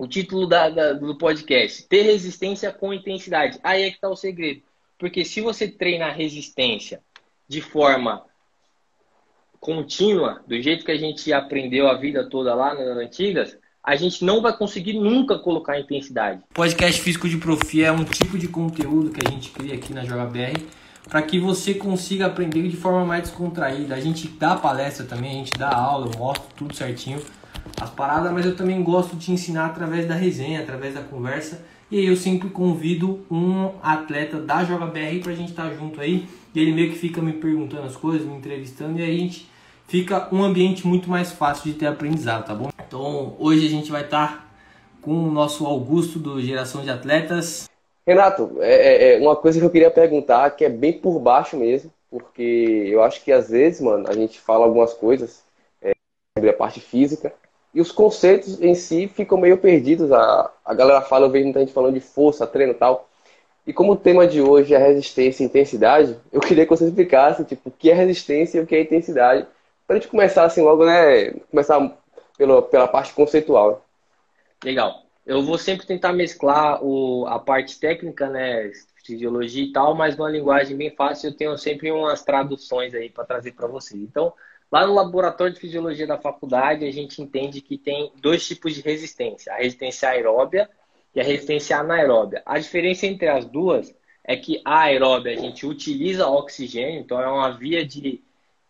o título da, da, do podcast, ter resistência com intensidade. Aí é que está o segredo. Porque se você treina a resistência de forma contínua, do jeito que a gente aprendeu a vida toda lá nas antigas, a gente não vai conseguir nunca colocar intensidade. Podcast Físico de Profi é um tipo de conteúdo que a gente cria aqui na JBR para que você consiga aprender de forma mais descontraída. A gente dá palestra também, a gente dá aula, eu mostro tudo certinho as paradas, mas eu também gosto de ensinar através da resenha, através da conversa. E aí eu sempre convido um atleta da Joga BR pra gente estar tá junto aí. E ele meio que fica me perguntando as coisas, me entrevistando, e aí a gente fica um ambiente muito mais fácil de ter aprendizado, tá bom? Então hoje a gente vai estar tá com o nosso Augusto do Geração de Atletas. Renato, é, é, é uma coisa que eu queria perguntar, que é bem por baixo mesmo, porque eu acho que às vezes, mano, a gente fala algumas coisas é, sobre a parte física, e os conceitos em si ficam meio perdidos. A, a galera fala, eu vejo muita gente falando de força, treino e tal. E como o tema de hoje é resistência e intensidade, eu queria que você explicasse tipo, o que é resistência e o que é intensidade, para a gente começar assim logo, né? Começar pela, pela parte conceitual. Legal. Eu vou sempre tentar mesclar o, a parte técnica, né? Fisiologia e tal, mas numa linguagem bem fácil, eu tenho sempre umas traduções aí para trazer para vocês. Então, Lá no laboratório de fisiologia da faculdade, a gente entende que tem dois tipos de resistência: a resistência aeróbia e a resistência anaeróbia. A diferença entre as duas é que a aeróbia a gente utiliza oxigênio, então é uma via de,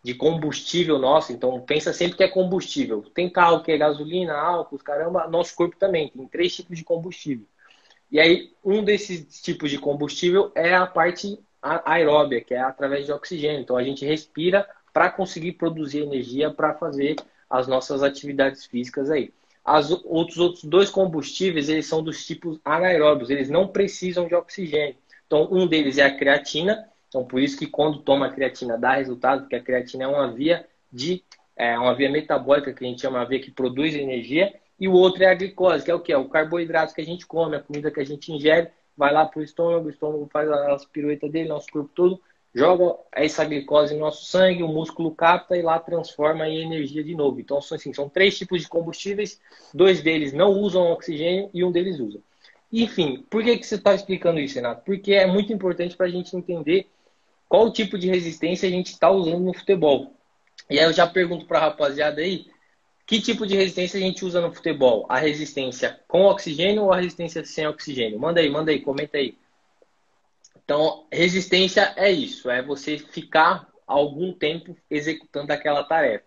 de combustível nosso, então pensa sempre que é combustível. Tem carro que é gasolina, álcool, caramba, nosso corpo também tem três tipos de combustível. E aí, um desses tipos de combustível é a parte aeróbia, que é através de oxigênio. Então a gente respira para conseguir produzir energia para fazer as nossas atividades físicas aí. As outros, outros dois combustíveis, eles são dos tipos anaeróbios, eles não precisam de oxigênio. Então, um deles é a creatina, então por isso que quando toma a creatina dá resultado, porque a creatina é uma via de é uma via metabólica que a gente chama uma via que produz energia, e o outro é a glicose, que é o que? É o carboidrato que a gente come, a comida que a gente ingere, vai lá para o estômago, o estômago faz as piruetas dele, nosso corpo todo, joga essa glicose no nosso sangue, o músculo capta e lá transforma em energia de novo. Então, assim, são três tipos de combustíveis, dois deles não usam oxigênio e um deles usa. Enfim, por que, que você está explicando isso, Renato? Porque é muito importante para a gente entender qual tipo de resistência a gente está usando no futebol. E aí eu já pergunto para a rapaziada aí, que tipo de resistência a gente usa no futebol? A resistência com oxigênio ou a resistência sem oxigênio? Manda aí, manda aí, comenta aí. Então, resistência é isso, é você ficar algum tempo executando aquela tarefa.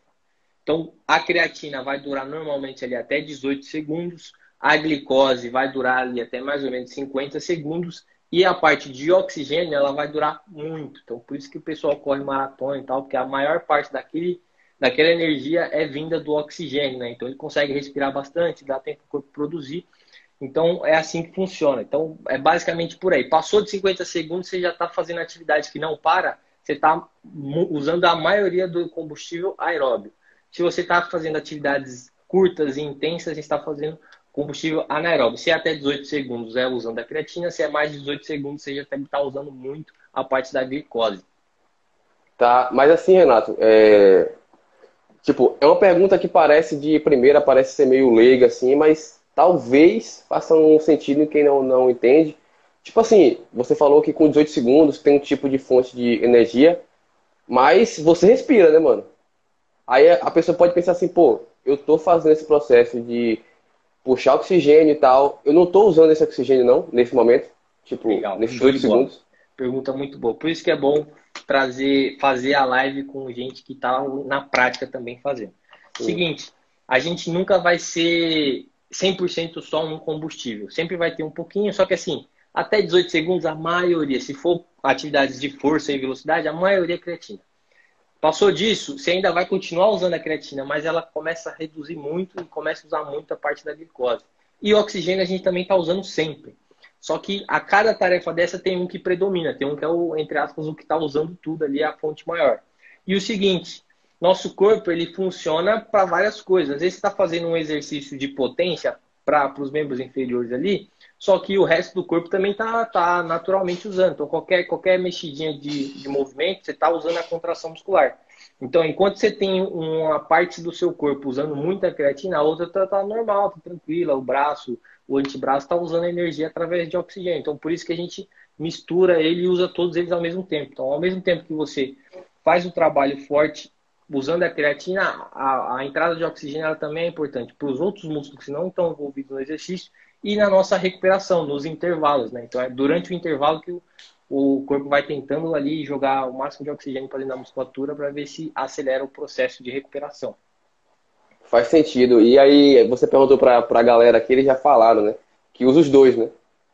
Então, a creatina vai durar normalmente ali até 18 segundos, a glicose vai durar ali até mais ou menos 50 segundos e a parte de oxigênio ela vai durar muito. Então, por isso que o pessoal corre maratona e tal, porque a maior parte daquele, daquela energia é vinda do oxigênio, né? Então, ele consegue respirar bastante, dá tempo para produzir então é assim que funciona. Então é basicamente por aí. Passou de 50 segundos, você já está fazendo atividade que não para, você está usando a maioria do combustível aeróbio. Se você está fazendo atividades curtas e intensas, você está fazendo combustível anaeróbio. Se é até 18 segundos é usando a creatina, se é mais de 18 segundos, você já está usando muito a parte da glicose. Tá, mas assim, Renato, é... tipo, é uma pergunta que parece de primeira, parece ser meio leiga, assim, mas talvez faça um sentido em quem não, não entende. Tipo assim, você falou que com 18 segundos tem um tipo de fonte de energia, mas você respira, né, mano? Aí a pessoa pode pensar assim, pô, eu tô fazendo esse processo de puxar oxigênio e tal, eu não tô usando esse oxigênio não, nesse momento, tipo, Legal, nesses 18 segundos. Pergunta muito boa. Por isso que é bom trazer, fazer a live com gente que tá na prática também fazendo. Seguinte, a gente nunca vai ser 100% só um combustível. Sempre vai ter um pouquinho, só que assim, até 18 segundos, a maioria, se for atividades de força e velocidade, a maioria é creatina. Passou disso, você ainda vai continuar usando a creatina, mas ela começa a reduzir muito e começa a usar muito a parte da glicose. E o oxigênio a gente também está usando sempre. Só que a cada tarefa dessa tem um que predomina, tem um que é o, entre aspas, o que está usando tudo ali, a fonte maior. E o seguinte, nosso corpo ele funciona para várias coisas. Às vezes está fazendo um exercício de potência para os membros inferiores ali, só que o resto do corpo também está tá naturalmente usando. Então, qualquer, qualquer mexidinha de, de movimento, você está usando a contração muscular. Então, enquanto você tem uma parte do seu corpo usando muita creatina, a outra está tá normal, tá tranquila, o braço, o antebraço está usando energia através de oxigênio. Então, por isso que a gente mistura ele e usa todos eles ao mesmo tempo. Então, ao mesmo tempo que você faz o trabalho forte usando a creatina, a, a entrada de oxigênio também é importante para os outros músculos que não estão envolvidos no exercício e na nossa recuperação, nos intervalos. Né? Então, é durante o intervalo que o, o corpo vai tentando ali jogar o máximo de oxigênio para dentro da musculatura para ver se acelera o processo de recuperação. Faz sentido. E aí, você perguntou para a galera aqui, eles já falaram, né? Que usa os dois, né?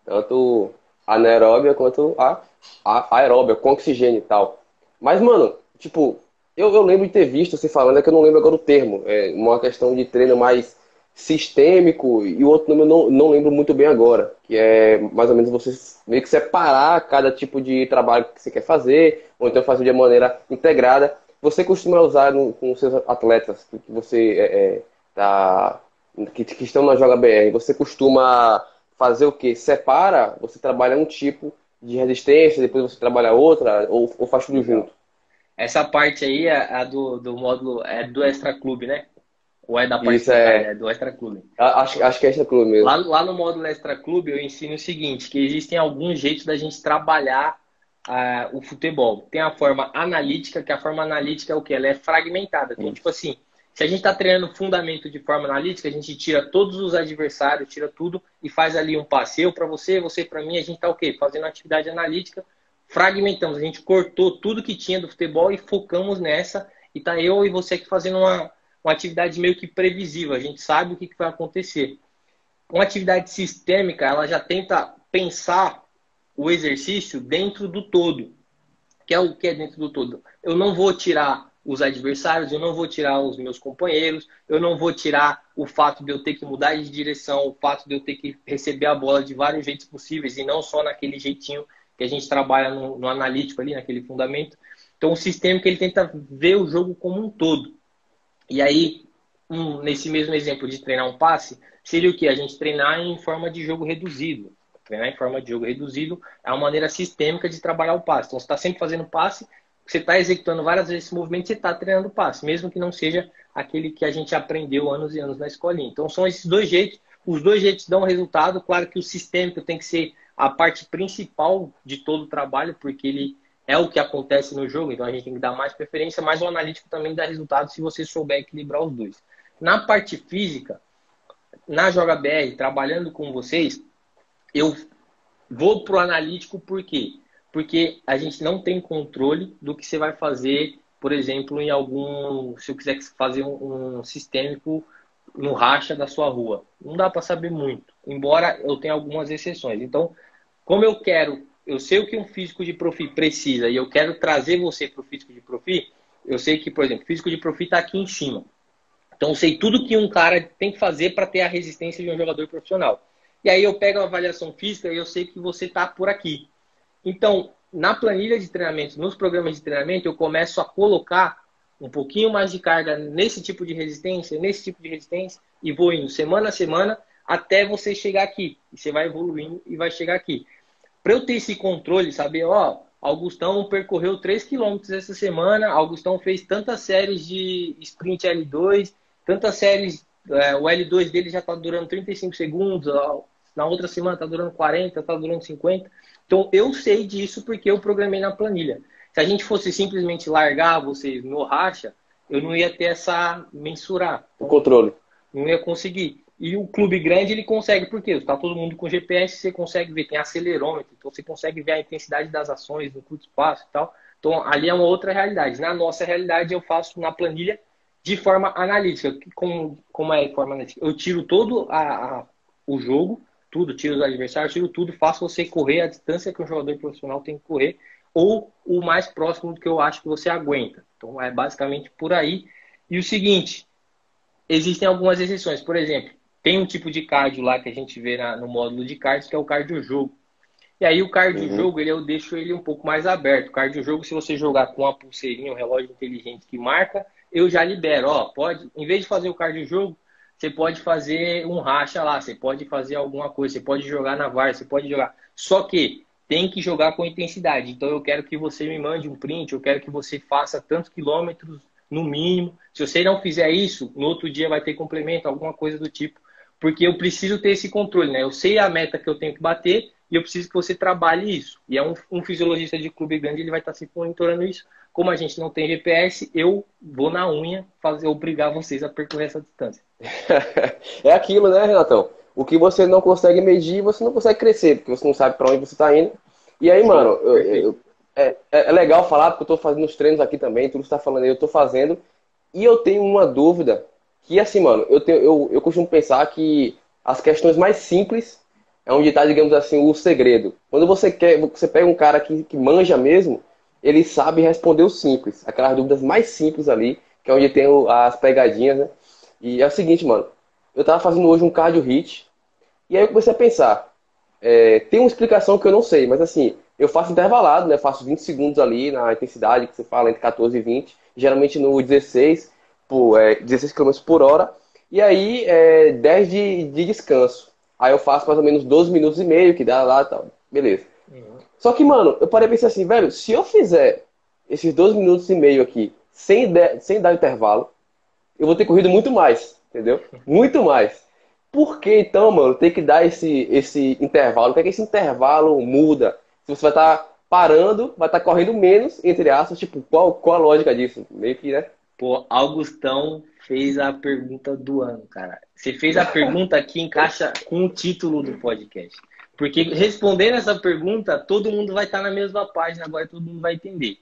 Tanto a anaeróbia quanto a, a aeróbia, com oxigênio e tal. Mas, mano, tipo, eu, eu lembro de ter visto você falando, é que eu não lembro agora o termo. É uma questão de treino mais sistêmico e o outro nome eu não, não lembro muito bem agora, que é mais ou menos você meio que separar cada tipo de trabalho que você quer fazer, ou então fazer de maneira integrada. Você costuma usar no, com seus atletas que, que você é, é, tá, que, que estão na Joga BR, você costuma fazer o que? Separa, você trabalha um tipo de resistência, depois você trabalha outra, ou, ou faz tudo junto? Essa parte aí é a do, do módulo, é do Extra Clube, né? Ou é da parte Isso é... é do Extra Clube? Acho, acho que é Extra Clube mesmo. Lá, lá no módulo Extra Clube eu ensino o seguinte, que existem alguns jeitos da gente trabalhar uh, o futebol. Tem a forma analítica, que a forma analítica é o que? Ela é fragmentada. Então, tipo assim, se a gente está treinando fundamento de forma analítica, a gente tira todos os adversários, tira tudo e faz ali um passeio para você, você para mim, a gente está o quê? Fazendo atividade analítica, fragmentamos, a gente cortou tudo que tinha do futebol e focamos nessa e tá eu e você aqui fazendo uma uma atividade meio que previsível, a gente sabe o que, que vai acontecer. Uma atividade sistêmica, ela já tenta pensar o exercício dentro do todo. Que é o que é dentro do todo? Eu não vou tirar os adversários, eu não vou tirar os meus companheiros, eu não vou tirar o fato de eu ter que mudar de direção, o fato de eu ter que receber a bola de vários jeitos possíveis e não só naquele jeitinho que a gente trabalha no, no analítico ali, naquele fundamento. Então, o sistema que ele tenta ver o jogo como um todo. E aí, um, nesse mesmo exemplo de treinar um passe, seria o que? A gente treinar em forma de jogo reduzido. Treinar em forma de jogo reduzido é uma maneira sistêmica de trabalhar o passe. Então, você está sempre fazendo passe, você está executando várias vezes esse movimento, você está treinando passe, mesmo que não seja aquele que a gente aprendeu anos e anos na escolinha. Então, são esses dois jeitos. Os dois jeitos dão resultado. Claro que o sistêmico tem que ser a parte principal de todo o trabalho, porque ele é o que acontece no jogo, então a gente tem que dar mais preferência, mas o analítico também dá resultado se você souber equilibrar os dois. Na parte física, na Joga BR, trabalhando com vocês, eu vou pro analítico por quê? Porque a gente não tem controle do que você vai fazer, por exemplo, em algum. Se eu quiser fazer um, um sistêmico no racha da sua rua. Não dá para saber muito, embora eu tenha algumas exceções. Então, como eu quero eu sei o que um físico de profi precisa e eu quero trazer você para o físico de profi, eu sei que, por exemplo, físico de profi está aqui em cima. Então, eu sei tudo que um cara tem que fazer para ter a resistência de um jogador profissional. E aí eu pego a avaliação física e eu sei que você está por aqui. Então, na planilha de treinamento, nos programas de treinamento, eu começo a colocar um pouquinho mais de carga nesse tipo de resistência, nesse tipo de resistência, e vou indo semana a semana até você chegar aqui. E você vai evoluindo e vai chegar aqui para eu ter esse controle, saber, ó, Augustão percorreu 3 km essa semana, Augustão fez tantas séries de sprint L2, tantas séries, é, o L2 dele já está durando 35 segundos, ó, na outra semana está durando 40, está durando 50. Então eu sei disso porque eu programei na planilha. Se a gente fosse simplesmente largar vocês no racha, eu não ia ter essa mensurar. o controle. Não ia conseguir. E o clube grande ele consegue, porque está todo mundo com GPS, você consegue ver, tem acelerômetro, então você consegue ver a intensidade das ações no curto espaço e tal. Então ali é uma outra realidade. Na nossa realidade eu faço na planilha de forma analítica. Como, como é forma analítica? Eu tiro todo a, a, o jogo, tudo, tiro os adversários, tiro tudo, faço você correr a distância que um jogador profissional tem que correr, ou o mais próximo do que eu acho que você aguenta. Então é basicamente por aí. E o seguinte, existem algumas exceções. Por exemplo, tem um tipo de cardio lá que a gente vê na, no módulo de cardio, que é o cardio jogo. E aí o cardio jogo, uhum. ele, eu deixo ele um pouco mais aberto. O cardio jogo, se você jogar com uma pulseirinha, um relógio inteligente que marca, eu já libero. Ó, pode, em vez de fazer o cardio jogo, você pode fazer um racha lá, você pode fazer alguma coisa, você pode jogar na VAR, você pode jogar. Só que tem que jogar com intensidade. Então eu quero que você me mande um print, eu quero que você faça tantos quilômetros no mínimo. Se você não fizer isso, no outro dia vai ter complemento, alguma coisa do tipo. Porque eu preciso ter esse controle, né? Eu sei a meta que eu tenho que bater e eu preciso que você trabalhe isso. E é um, um fisiologista de clube grande, ele vai estar se monitorando isso. Como a gente não tem GPS, eu vou na unha fazer obrigar vocês a percorrer essa distância. é aquilo, né, Renatão? O que você não consegue medir, você não consegue crescer, porque você não sabe para onde você está indo. E aí, mano, eu, eu, é, é, legal falar, porque eu estou fazendo os treinos aqui também, tudo que está falando aí, eu estou fazendo. E eu tenho uma dúvida, que assim, mano, eu, tenho, eu, eu costumo pensar que as questões mais simples é onde está, digamos assim, o segredo. Quando você quer, você pega um cara que, que manja mesmo, ele sabe responder o simples, aquelas dúvidas mais simples ali, que é onde tem as pegadinhas, né? E é o seguinte, mano, eu tava fazendo hoje um cardio hit, e aí eu comecei a pensar, é, tem uma explicação que eu não sei, mas assim, eu faço intervalado, né? Faço 20 segundos ali na intensidade que você fala, entre 14 e 20, geralmente no 16, por, é, 16 km por hora, e aí é, 10 de, de descanso. Aí eu faço mais ou menos 12 minutos e meio, que dá lá e tal. Beleza. Uhum. Só que, mano, eu parei e pensei assim, velho, se eu fizer esses 12 minutos e meio aqui sem, de, sem dar intervalo, eu vou ter corrido muito mais, entendeu? Muito mais. Por que então, mano, tem que dar esse, esse intervalo? O que é que esse intervalo muda? Se você vai estar tá parando, vai estar tá correndo menos, entre aspas, tipo, qual, qual a lógica disso? Meio que, né? Pô, Augustão fez a pergunta do ano, cara. Você fez a pergunta que encaixa com o título do podcast. Porque respondendo essa pergunta, todo mundo vai estar na mesma página, agora todo mundo vai entender.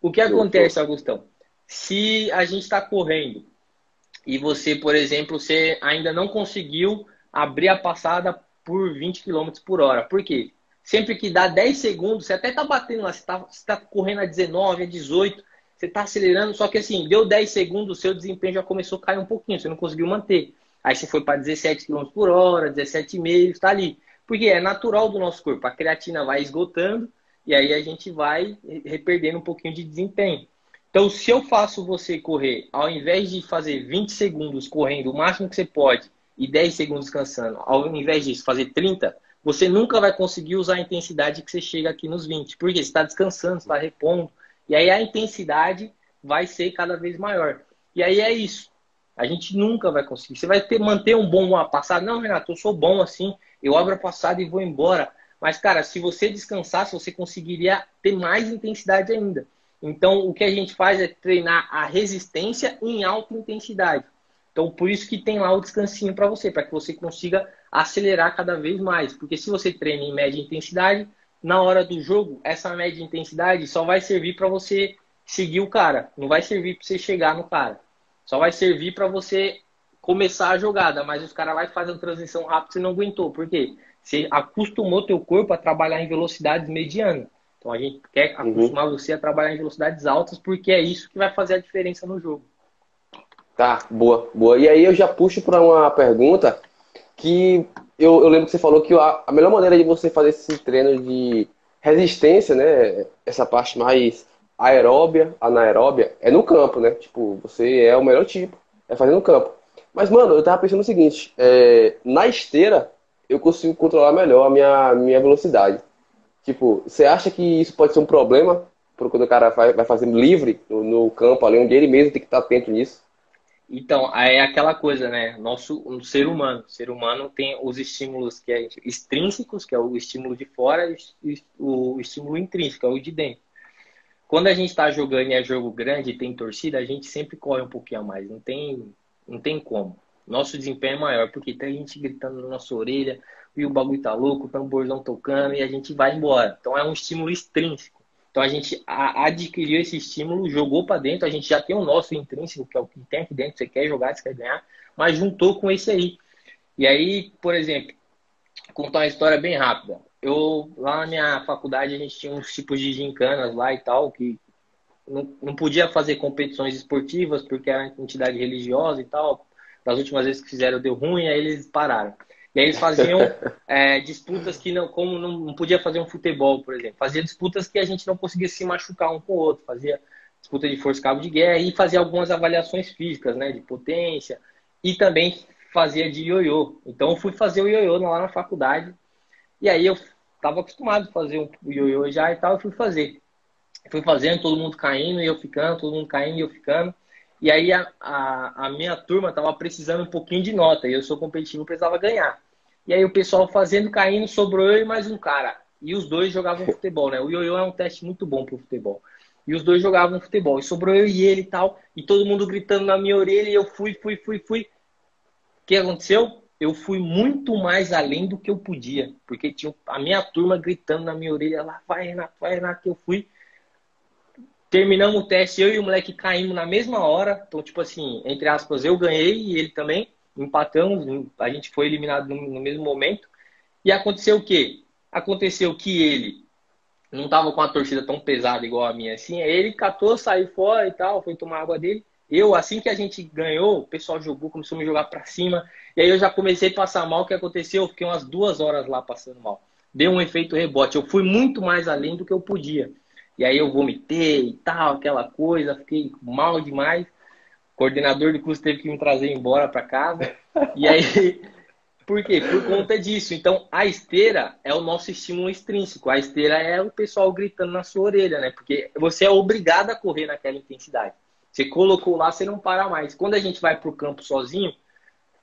O que acontece, Augustão? Se a gente está correndo e você, por exemplo, você ainda não conseguiu abrir a passada por 20 km por hora. Por quê? Sempre que dá 10 segundos, você até está batendo lá, você está tá correndo a 19, a 18, você está acelerando, só que assim, deu 10 segundos, seu desempenho já começou a cair um pouquinho, você não conseguiu manter. Aí você foi para 17 km por hora, 17,5, está ali. Porque é natural do nosso corpo. A creatina vai esgotando e aí a gente vai perdendo um pouquinho de desempenho. Então, se eu faço você correr, ao invés de fazer 20 segundos correndo o máximo que você pode e 10 segundos descansando, ao invés disso fazer 30, você nunca vai conseguir usar a intensidade que você chega aqui nos 20. Porque você está descansando, está repondo. E aí a intensidade vai ser cada vez maior. E aí é isso. A gente nunca vai conseguir. Você vai ter, manter um bom passado. Não, Renato, eu sou bom assim eu abro a passada e vou embora. Mas, cara, se você descansasse, você conseguiria ter mais intensidade ainda. Então, o que a gente faz é treinar a resistência em alta intensidade. Então, por isso que tem lá o descansinho para você, para que você consiga acelerar cada vez mais. Porque se você treina em média intensidade, na hora do jogo, essa média intensidade só vai servir para você seguir o cara. Não vai servir para você chegar no cara. Só vai servir para você começar a jogada, mas os caras fazem a transição rápida e não aguentou. Por quê? Você acostumou teu corpo a trabalhar em velocidades medianas. Então a gente quer uhum. acostumar uhum. você a trabalhar em velocidades altas porque é isso que vai fazer a diferença no jogo. Tá, boa, boa. E aí eu já puxo para uma pergunta que eu, eu, lembro que você falou que a, a melhor maneira de você fazer esse treino de resistência, né, essa parte mais aeróbia, anaeróbia, é no campo, né? Tipo, você é o melhor tipo, é fazer no campo. Mas, mano, eu tava pensando o seguinte: é, na esteira, eu consigo controlar melhor a minha, minha velocidade. Tipo, você acha que isso pode ser um problema quando o cara vai, vai fazer livre no, no, campo ali, onde ele mesmo tem que estar atento nisso? Então, é aquela coisa, né? Nosso um ser humano. O ser humano tem os estímulos que é extrínsecos, que é o estímulo de fora, e o estímulo intrínseco, é o de dentro. Quando a gente está jogando e é jogo grande e tem torcida, a gente sempre corre um pouquinho mais. Não tem não tem como. Nosso desempenho é maior, porque tem gente gritando na nossa orelha, e o bagulho tá louco, o tamborzão tocando, e a gente vai embora. Então é um estímulo extrínseco. Então a gente adquiriu esse estímulo, jogou para dentro, a gente já tem o nosso intrínseco, que é o que tem aqui dentro, você quer jogar, você quer ganhar, mas juntou com esse aí. E aí, por exemplo, contar uma história bem rápida. Eu, lá na minha faculdade, a gente tinha uns tipos de gincanas lá e tal, que não, não podia fazer competições esportivas porque era entidade religiosa e tal. Das últimas vezes que fizeram deu ruim, aí eles pararam. E aí eles faziam é, disputas que não, como não, não podia fazer um futebol, por exemplo. Fazia disputas que a gente não conseguia se machucar um com o outro. Fazia disputa de força cabo de guerra e fazia algumas avaliações físicas, né, de potência e também fazia de ioiô. Então eu fui fazer o ioiô lá na faculdade e aí eu estava acostumado a fazer um ioiô já e tal, eu fui fazer. Fui fazendo, todo mundo caindo e eu ficando, todo mundo caindo e eu ficando. E aí a, a, a minha turma tava precisando um pouquinho de nota, e eu sou competitivo, precisava ganhar. E aí o pessoal fazendo, caindo, sobrou eu e mais um cara. E os dois jogavam futebol, né? O ioiô é um teste muito bom pro futebol. E os dois jogavam futebol. E sobrou eu e ele e tal. E todo mundo gritando na minha orelha. E eu fui, fui, fui, fui. O que aconteceu? Eu fui muito mais além do que eu podia. Porque tinha a minha turma gritando na minha orelha lá, vai, Renato, vai, Renato, eu fui. Terminamos o teste, eu e o moleque caímos na mesma hora. Então, tipo assim, entre aspas, eu ganhei e ele também. Empatamos, a gente foi eliminado no, no mesmo momento. E aconteceu o quê? Aconteceu que ele não tava com a torcida tão pesada igual a minha assim. Aí ele catou, saiu fora e tal, foi tomar água dele. Eu, assim que a gente ganhou, o pessoal jogou, começou a me jogar para cima. E aí eu já comecei a passar mal. O que aconteceu? Eu fiquei umas duas horas lá passando mal. Deu um efeito rebote. Eu fui muito mais além do que eu podia. E aí eu vomitei e tal, aquela coisa. Fiquei mal demais. O coordenador do curso teve que me trazer embora para casa. E aí por quê? Por conta disso. Então, a esteira é o nosso estímulo extrínseco. A esteira é o pessoal gritando na sua orelha, né? Porque você é obrigado a correr naquela intensidade. Você colocou lá, você não para mais. Quando a gente vai para o campo sozinho,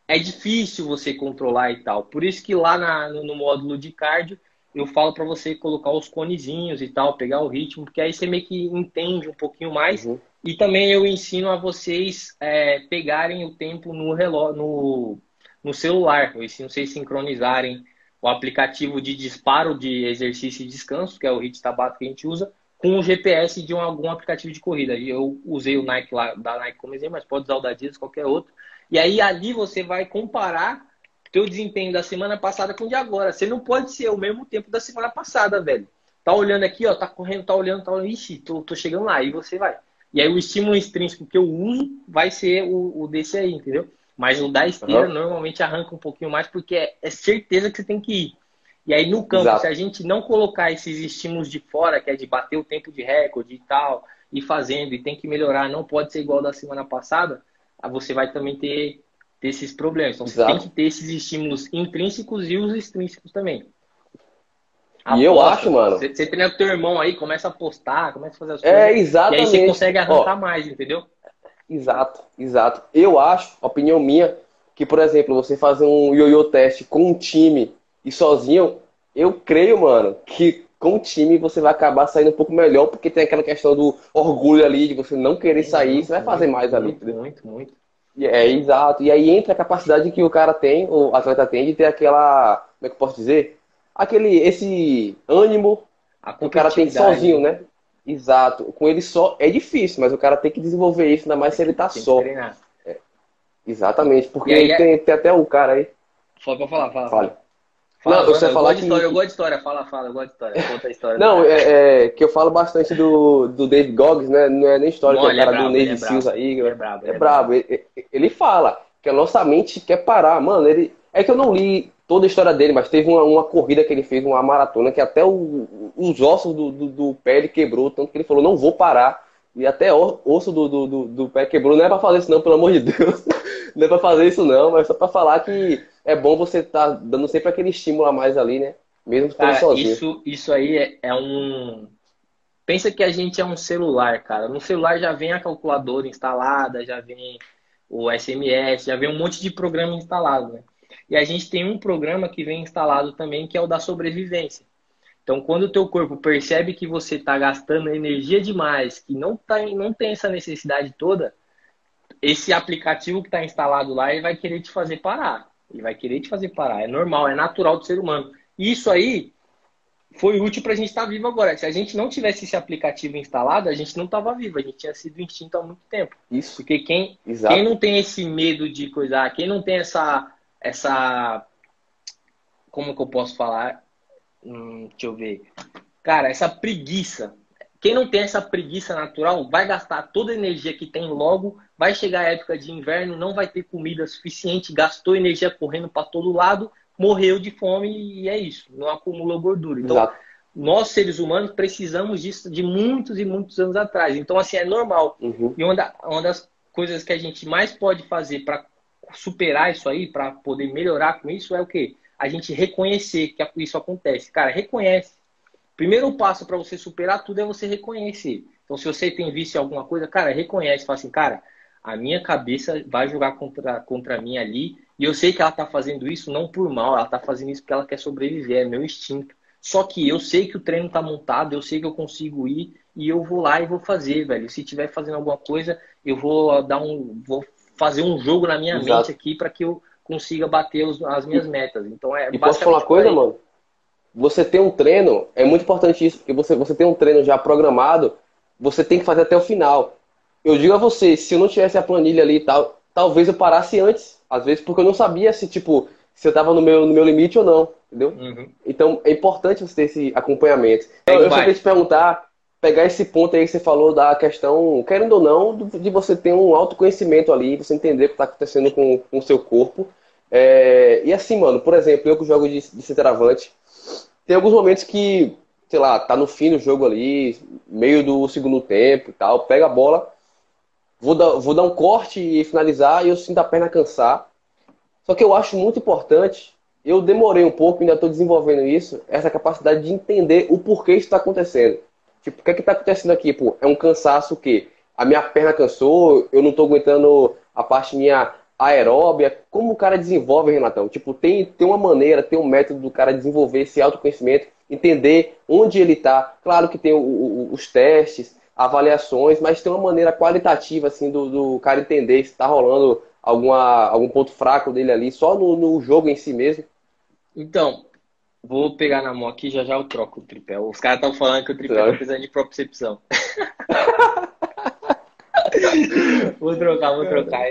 é difícil você controlar e tal. Por isso que lá na, no, no, módulo de cardio, eu falo para você colocar os conezinhos e tal, pegar o ritmo, porque aí você meio que entende um pouquinho mais. Uhum. E também eu ensino a vocês é, pegarem o tempo no relógio, no no celular. Eu ensino vocês sincronizarem o aplicativo de disparo de exercício e descanso, que é o HIT Tabata que a gente usa, com o GPS de um, algum aplicativo de corrida. Eu usei o Nike lá, da Nike como exemplo, mas pode usar o da Adidas, qualquer outro. E aí ali você vai comparar teu desempenho da semana passada com o de agora. Você não pode ser o mesmo tempo da semana passada, velho. Tá olhando aqui, ó, tá correndo, tá olhando, tá olhando, ixi, tô, tô chegando lá, e você vai. E aí o estímulo extrínseco que eu uso vai ser o, o desse aí, entendeu? Mas o da esteira uhum. normalmente arranca um pouquinho mais porque é, é, certeza que você tem que ir. E aí no campo, Exato. se a gente não colocar esses estímulos de fora, que é de bater o tempo de recorde e tal, e fazendo, e tem que melhorar, não pode ser igual da semana passada, você vai também ter, ter esses problemas. Então Exato. você tem que ter esses estímulos intrínsecos e os extrínsecos também. Aposta, e eu acho, mano. Você, você treina com teu irmão aí, começa a postar, começa a fazer as é, coisas. É, exatamente. E aí você consegue arrancar Ó, mais, entendeu? Exato, exato. Eu acho, opinião minha, que, por exemplo, você fazer um ioiô teste com um time e sozinho, eu creio, mano, que com o time você vai acabar saindo um pouco melhor, porque tem aquela questão do orgulho ali, de você não querer sair, muito, você vai fazer mais muito, ali. Muito, muito, muito. É, exato. E aí entra a capacidade que o cara tem, o atleta tem, de ter aquela. Como é que eu posso dizer? Aquele. Esse ânimo que o cara tem sozinho, né? Exato. Com ele só é difícil, mas o cara tem que desenvolver isso, ainda mais se ele tá tem só. É. Exatamente, porque aí, tem, é... tem, até o cara aí. Fala falar, fala. Fala. Fala, não, você eu falar que... História, eu gosto de história, fala, fala, eu gosto de história, conta a história. não, é, é, que eu falo bastante do, do David Goggins, né? Não é nem história, que é o cara é bravo, do Navy é Seals aí. Ele é brabo. É, é brabo. Ele, ele, fala que a nossa mente quer parar. Mano, ele. É que eu não li toda a história dele, mas teve uma, uma corrida que ele fez, uma maratona, que até o, os ossos do, do, do, pé ele quebrou, tanto que ele falou, não vou parar. E até o osso do, do, do, pé quebrou. Não é pra fazer isso não, pelo amor de Deus. não é pra fazer isso não, mas só pra falar que é bom você estar tá dando sempre aquele estímulo a mais ali, né? Mesmo estando sozinho. Isso, isso aí é, é um... Pensa que a gente é um celular, cara. No celular já vem a calculadora instalada, já vem o SMS, já vem um monte de programa instalado, né? E a gente tem um programa que vem instalado também, que é o da sobrevivência. Então, quando o teu corpo percebe que você está gastando energia demais, que não, tá, não tem essa necessidade toda, esse aplicativo que está instalado lá, ele vai querer te fazer parar. Ele vai querer te fazer parar. É normal, é natural do ser humano. E isso aí foi útil para a gente estar tá vivo agora. Se a gente não tivesse esse aplicativo instalado, a gente não estava vivo. A gente tinha sido extinto há muito tempo. Isso. Porque quem, quem não tem esse medo de coisar, quem não tem essa essa. Como que eu posso falar? Hum, deixa eu ver. Cara, essa preguiça. Quem não tem essa preguiça natural vai gastar toda a energia que tem logo, vai chegar a época de inverno, não vai ter comida suficiente, gastou energia correndo para todo lado, morreu de fome e é isso, não acumulou gordura. Então, Exato. nós seres humanos precisamos disso de muitos e muitos anos atrás. Então, assim, é normal. Uhum. E uma, da, uma das coisas que a gente mais pode fazer para superar isso aí, para poder melhorar com isso, é o quê? A gente reconhecer que isso acontece. Cara, reconhece. Primeiro passo para você superar tudo é você reconhecer. Então, se você tem vício em alguma coisa, cara, reconhece. Fala assim, cara, a minha cabeça vai jogar contra, contra mim ali. E eu sei que ela está fazendo isso não por mal, ela está fazendo isso porque ela quer sobreviver, é meu instinto. Só que eu sei que o treino está montado, eu sei que eu consigo ir e eu vou lá e vou fazer, velho. Se tiver fazendo alguma coisa, eu vou dar um, vou fazer um jogo na minha Exato. mente aqui para que eu consiga bater os, as minhas metas. Então é. E posso falar uma coisa, mano? Você tem um treino, é muito importante isso, porque você, você tem um treino já programado, você tem que fazer até o final. Eu digo a você, se eu não tivesse a planilha ali e tal, talvez eu parasse antes. Às vezes, porque eu não sabia se, tipo, se eu tava no meu, no meu limite ou não, entendeu? Uhum. Então, é importante você ter esse acompanhamento. Eu, eu só queria te perguntar, pegar esse ponto aí que você falou da questão, querendo ou não, de você ter um autoconhecimento ali, você entender o que está acontecendo com, com o seu corpo. É, e assim, mano, por exemplo, eu que jogo de, de centroavante, tem alguns momentos que, sei lá, tá no fim do jogo ali, meio do segundo tempo e tal, pega a bola, vou dar, vou dar um corte e finalizar e eu sinto a perna cansar. Só que eu acho muito importante, eu demorei um pouco, ainda estou desenvolvendo isso, essa capacidade de entender o porquê isso está acontecendo. Tipo, o que é que tá acontecendo aqui? Pô, é um cansaço que a minha perna cansou, eu não tô aguentando a parte minha aeróbia. Como o cara desenvolve, Renatão? Tipo, tem, tem uma maneira, tem um método do cara desenvolver esse autoconhecimento, entender onde ele tá. Claro que tem o, o, os testes, avaliações, mas tem uma maneira qualitativa, assim, do, do cara entender se tá rolando alguma, algum ponto fraco dele ali, só no, no jogo em si mesmo. Então, Vou pegar na mão aqui já já eu troco o tripé. Os caras estão falando que o tripé tá precisando de propriocepção. vou trocar, vou trocar.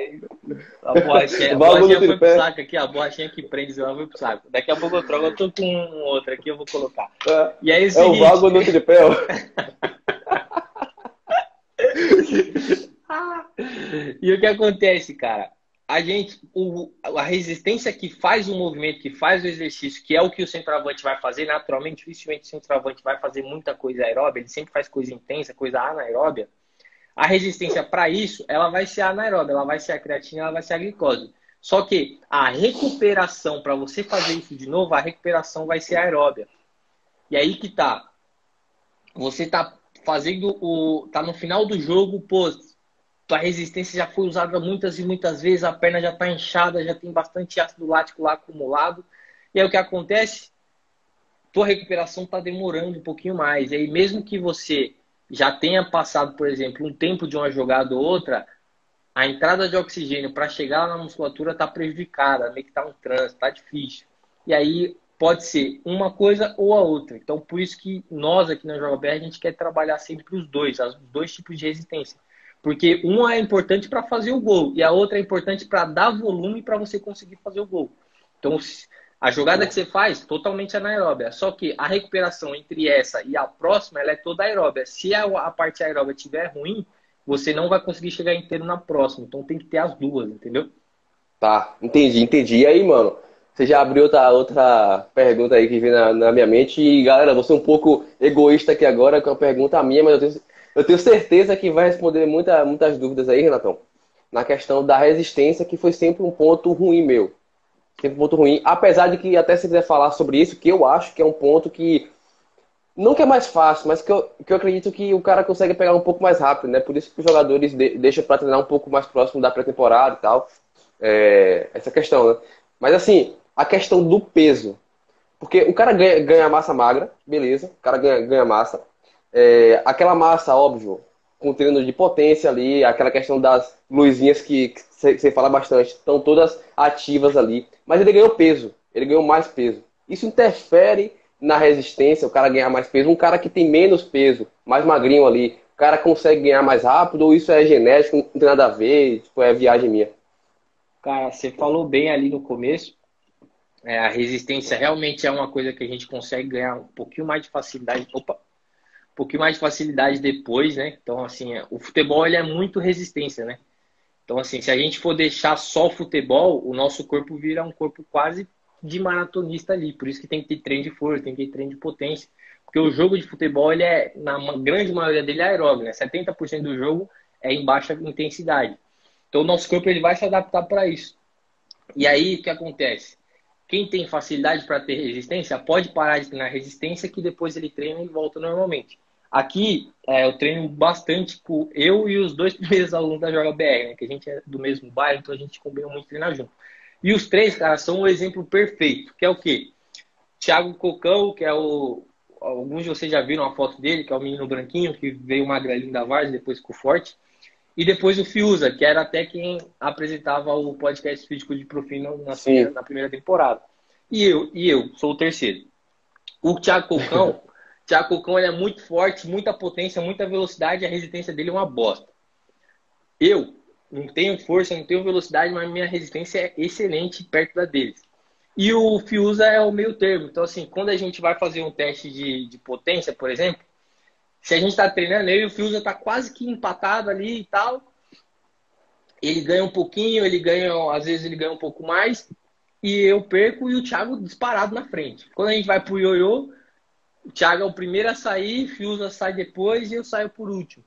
A borrachinha, a borrachinha foi pro saco aqui, a borrachinha que prende ela foi pro saco. Daqui a pouco eu troco, eu tô com um outro aqui, eu vou colocar. É, e aí, é, seguinte... é o vago do tripé. e o que acontece, cara? A gente, o, a resistência que faz o movimento, que faz o exercício, que é o que o centroavante vai fazer, naturalmente, dificilmente o centroavante vai fazer muita coisa aeróbia, ele sempre faz coisa intensa, coisa anaeróbia. A resistência para isso, ela vai ser anaeróbia, ela vai ser a creatina, ela vai ser a glicose. Só que a recuperação, para você fazer isso de novo, a recuperação vai ser aeróbia. E aí que tá. Você tá fazendo o. tá no final do jogo, pô, a resistência já foi usada muitas e muitas vezes, a perna já está inchada, já tem bastante ácido lático lá acumulado. E aí o que acontece? Tua recuperação está demorando um pouquinho mais. E aí, mesmo que você já tenha passado, por exemplo, um tempo de uma jogada ou outra, a entrada de oxigênio para chegar na musculatura está prejudicada, meio que está um trânsito, está difícil. E aí pode ser uma coisa ou a outra. Então, por isso que nós aqui na Joga a gente quer trabalhar sempre os dois, os dois tipos de resistência. Porque uma é importante para fazer o gol e a outra é importante para dar volume para você conseguir fazer o gol. Então, a jogada que você faz, totalmente anaeróbia. Só que a recuperação entre essa e a próxima, ela é toda aeróbia. Se a, a parte aeróbia estiver ruim, você não vai conseguir chegar inteiro na próxima. Então, tem que ter as duas, entendeu? Tá, entendi, entendi. E aí, mano, você já abriu outra, outra pergunta aí que vem na, na minha mente. E, galera, você é um pouco egoísta aqui agora com a pergunta minha, mas eu tenho eu tenho certeza que vai responder muita, muitas dúvidas aí, Renatão, na questão da resistência, que foi sempre um ponto ruim meu. Sempre um ponto ruim. Apesar de que, até se quiser falar sobre isso, que eu acho que é um ponto que. Não que é mais fácil, mas que eu, que eu acredito que o cara consegue pegar um pouco mais rápido, né? Por isso que os jogadores de, deixam para treinar um pouco mais próximo da pré-temporada e tal. É, essa questão, né? Mas assim, a questão do peso. Porque o cara ganha, ganha massa magra, beleza, o cara ganha, ganha massa. É, aquela massa, óbvio, com treino de potência ali, aquela questão das luzinhas que você fala bastante, estão todas ativas ali. Mas ele ganhou peso, ele ganhou mais peso. Isso interfere na resistência, o cara ganhar mais peso. Um cara que tem menos peso, mais magrinho ali, o cara consegue ganhar mais rápido ou isso é genético, não tem nada a ver, tipo, é viagem minha? Cara, você falou bem ali no começo. É, a resistência realmente é uma coisa que a gente consegue ganhar um pouquinho mais de facilidade. Opa, pouquinho mais de facilidade depois, né? Então, assim, o futebol ele é muito resistência, né? Então, assim, se a gente for deixar só o futebol, o nosso corpo vira um corpo quase de maratonista ali. Por isso que tem que ter treino de força, tem que ter treino de potência. Porque o jogo de futebol, ele é, na grande maioria dele, é aeróbio, né? 70% do jogo é em baixa intensidade. Então, o nosso corpo ele vai se adaptar para isso. E aí, o que acontece? Quem tem facilidade para ter resistência, pode parar de treinar resistência, que depois ele treina e volta normalmente. Aqui é, eu treino bastante com eu e os dois primeiros alunos da Joga BR, né? Que a gente é do mesmo bairro, então a gente combina muito treinar junto. E os três, cara, são o exemplo perfeito, que é o quê? Thiago Cocão, que é o. Alguns de vocês já viram a foto dele, que é o menino branquinho, que veio magrelinho da Varsa, depois ficou forte. E depois o Fiuza, que era até quem apresentava o podcast Físico de Profino na, primeira, na primeira temporada. E eu, e eu sou o terceiro. O Thiago Cocão, Thiago Cocão é muito forte, muita potência, muita velocidade, a resistência dele é uma bosta. Eu não tenho força, não tenho velocidade, mas minha resistência é excelente perto da deles. E o Fiuza é o meio termo. Então, assim, quando a gente vai fazer um teste de, de potência, por exemplo, se a gente está treinando, eu e o Fiuza tá quase que empatado ali e tal. Ele ganha um pouquinho, ele ganha, às vezes ele ganha um pouco mais, e eu perco e o Thiago disparado na frente. Quando a gente vai pro ioiô, o Thiago é o primeiro a sair, Fiuza sai depois e eu saio por último.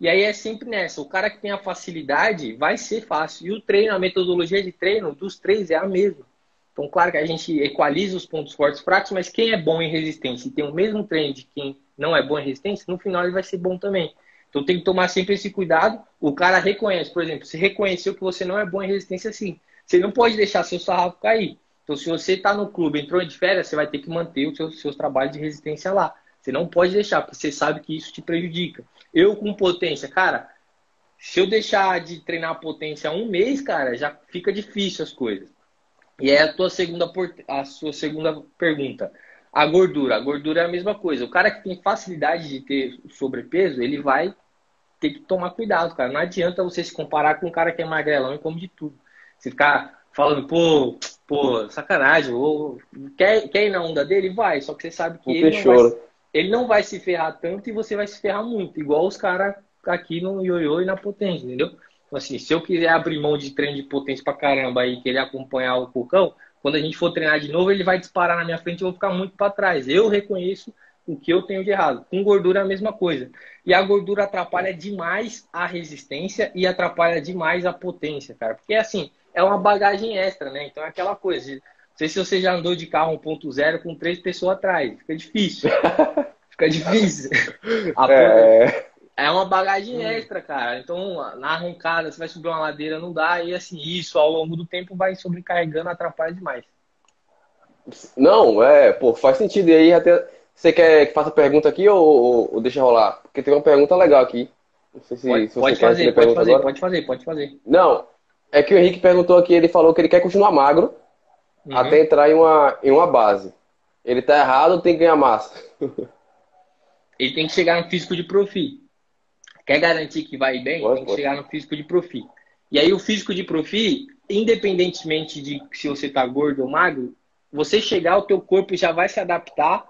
E aí é sempre nessa. O cara que tem a facilidade vai ser fácil. E o treino, a metodologia de treino dos três é a mesma. Então, claro que a gente equaliza os pontos fortes e fracos, mas quem é bom em resistência e tem o mesmo treino de quem não é bom em resistência, no final ele vai ser bom também. Então tem que tomar sempre esse cuidado. O cara reconhece, por exemplo, se reconheceu que você não é bom em resistência, sim. Você não pode deixar seu sarrafo cair. Então, se você está no clube, entrou de férias, você vai ter que manter os seus, seus trabalhos de resistência lá. Você não pode deixar, porque você sabe que isso te prejudica. Eu com potência, cara, se eu deixar de treinar potência um mês, cara, já fica difícil as coisas. E é a tua segunda, a sua segunda pergunta. A gordura. A gordura é a mesma coisa. O cara que tem facilidade de ter sobrepeso, ele vai ter que tomar cuidado, cara. Não adianta você se comparar com um cara que é magrelão e come de tudo. Você ficar falando, pô, pô, sacanagem, ou, quer, quer ir na onda dele? Vai, só que você sabe que ele não, vai, ele não vai se ferrar tanto e você vai se ferrar muito, igual os caras aqui no ioiô e na potência, entendeu? Então, assim, se eu quiser abrir mão de treino de potência pra caramba e querer acompanhar o Cocão, quando a gente for treinar de novo, ele vai disparar na minha frente e eu vou ficar muito para trás. Eu reconheço o que eu tenho de errado. Com gordura é a mesma coisa. E a gordura atrapalha demais a resistência e atrapalha demais a potência, cara. Porque assim, é uma bagagem extra, né? Então é aquela coisa. Não sei se você já andou de carro 1.0 com três pessoas atrás. Fica difícil. Fica difícil. é... é uma bagagem extra, cara. Então, na arrancada, você vai subir uma ladeira, não dá. E assim, isso ao longo do tempo vai sobrecarregando, atrapalha demais. Não, é, pô, faz sentido. E aí, até. Você quer que faça pergunta aqui ou, ou, ou, deixa rolar? Porque tem uma pergunta legal aqui. Não sei se, pode, se você pode fazer, pode fazer, agora. pode fazer, pode fazer. Não, é que o Henrique perguntou aqui, ele falou que ele quer continuar magro uhum. até entrar em uma, em uma base. Ele tá errado ou tem que ganhar massa? ele tem que chegar no físico de profi. Quer garantir que vai bem? Pode, tem que pode. chegar no físico de profi. E aí o físico de profi, independentemente de se você tá gordo ou magro, você chegar, o teu corpo já vai se adaptar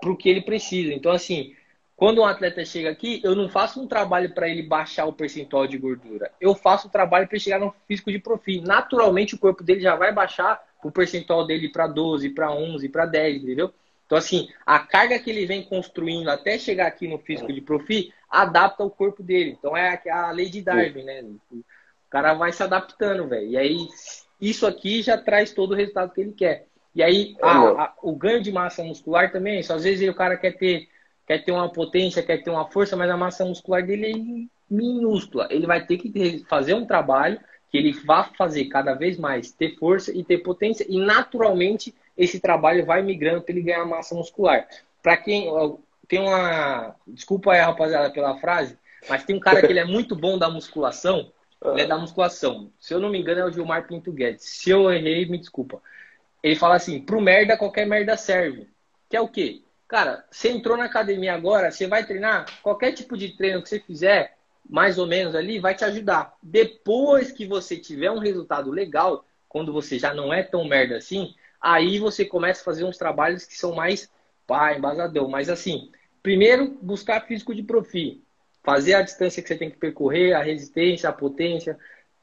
para o que ele precisa. Então, assim, quando um atleta chega aqui, eu não faço um trabalho para ele baixar o percentual de gordura. Eu faço o trabalho para chegar no físico de profil. Naturalmente, o corpo dele já vai baixar o percentual dele para 12, para 11, para 10, entendeu? Então, assim, a carga que ele vem construindo até chegar aqui no físico de profil adapta o corpo dele. Então, é a lei de Darwin, né? O cara vai se adaptando, velho. E aí, isso aqui já traz todo o resultado que ele quer. E aí, a, a, o ganho de massa muscular também é isso. Às vezes, o cara quer ter quer ter uma potência, quer ter uma força, mas a massa muscular dele é minúscula. Ele vai ter que fazer um trabalho que ele vá fazer cada vez mais ter força e ter potência e naturalmente esse trabalho vai migrando para ele ganhar massa muscular. Para quem tem uma, desculpa aí rapaziada pela frase, mas tem um cara que ele é muito bom da musculação, ele é da musculação. Se eu não me engano é o Gilmar Pinto Guedes. Se eu errei, me desculpa. Ele fala assim: "Pro merda qualquer merda serve". Que é o quê? Cara, você entrou na academia agora, você vai treinar, qualquer tipo de treino que você fizer, mais ou menos ali, vai te ajudar. Depois que você tiver um resultado legal, quando você já não é tão merda assim, aí você começa a fazer uns trabalhos que são mais pá, embasadão. Mas assim, primeiro buscar físico de profil. Fazer a distância que você tem que percorrer, a resistência, a potência,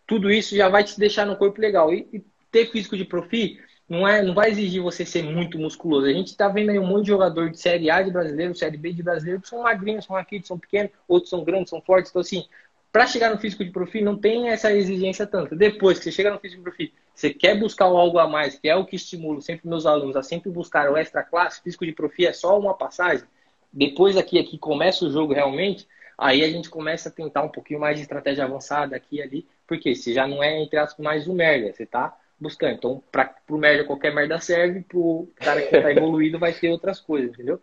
tudo isso já vai te deixar no corpo legal. E, e ter físico de profil não, é, não vai exigir você ser muito musculoso. A gente está vendo aí um monte de jogador de Série A de brasileiro, Série B de brasileiro, que são magrinhos, são raquitos, são pequenos, outros são grandes, são fortes. Então, assim, para chegar no físico de profil, não tem essa exigência tanto. Depois que você chega no físico de profil, você quer buscar algo a mais, que é o que estimulo sempre meus alunos a sempre buscar o extra classe, físico de profil é só uma passagem. Depois aqui, aqui começa o jogo realmente, aí a gente começa a tentar um pouquinho mais de estratégia avançada aqui e ali, porque você já não é, entre aspas, mais o merda, você tá buscando. Então, para o merda, qualquer merda serve, pro cara que tá evoluído vai ter outras coisas, entendeu?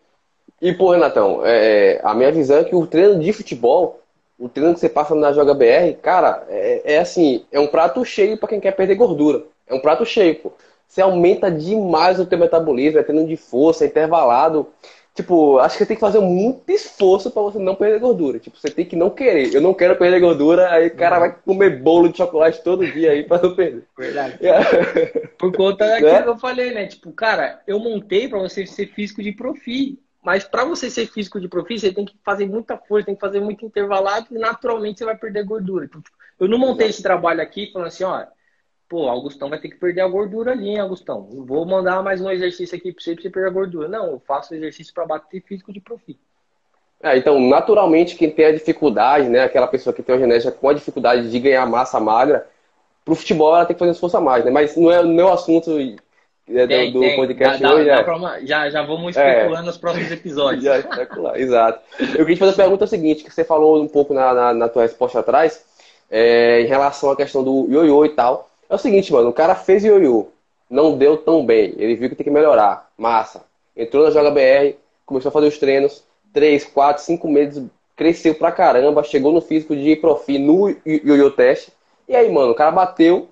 E, pô, Renatão, é, a minha visão é que o treino de futebol, o treino que você passa na Joga BR, cara, é, é assim, é um prato cheio para quem quer perder gordura. É um prato cheio, pô. Você aumenta demais o teu metabolismo, é treino de força, é intervalado. Tipo, acho que tem que fazer muito esforço para você não perder gordura. Tipo, você tem que não querer. Eu não quero perder gordura, aí o cara vai comer bolo de chocolate todo dia aí para não perder. Verdade. Por conta daquilo né? que eu falei, né? Tipo, cara, eu montei para você ser físico de profi. Mas para você ser físico de profissão, você tem que fazer muita força, tem que fazer muito intervalado e naturalmente você vai perder gordura. Então, tipo, eu não montei esse trabalho aqui falando assim, ó, pô, Augustão vai ter que perder a gordura ali, hein, Augustão? vou mandar mais um exercício aqui para você para você perder a gordura. Não, eu faço exercício para bater físico de profissão. É, então, naturalmente, quem tem a dificuldade, né, aquela pessoa que tem a genética com a dificuldade de ganhar massa magra, pro futebol ela tem que fazer esforço a mais, né? Mas não é, não é o assunto é, tem, do, tem. podcast dá, hoje. Dá, dá uma, já, já vamos é. especulando é, nos próximos episódios. Já especular, exato. Eu queria te fazer a pergunta seguinte, que você falou um pouco na, na, na tua resposta atrás, é, em relação à questão do ioiô e tal. É o seguinte, mano, o cara fez ioiô, não deu tão bem, ele viu que tem que melhorar, massa. Entrou na Joga BR, começou a fazer os treinos, 3, 4, 5 meses, cresceu pra caramba, chegou no físico de profi no ioiô teste. E aí, mano, o cara bateu,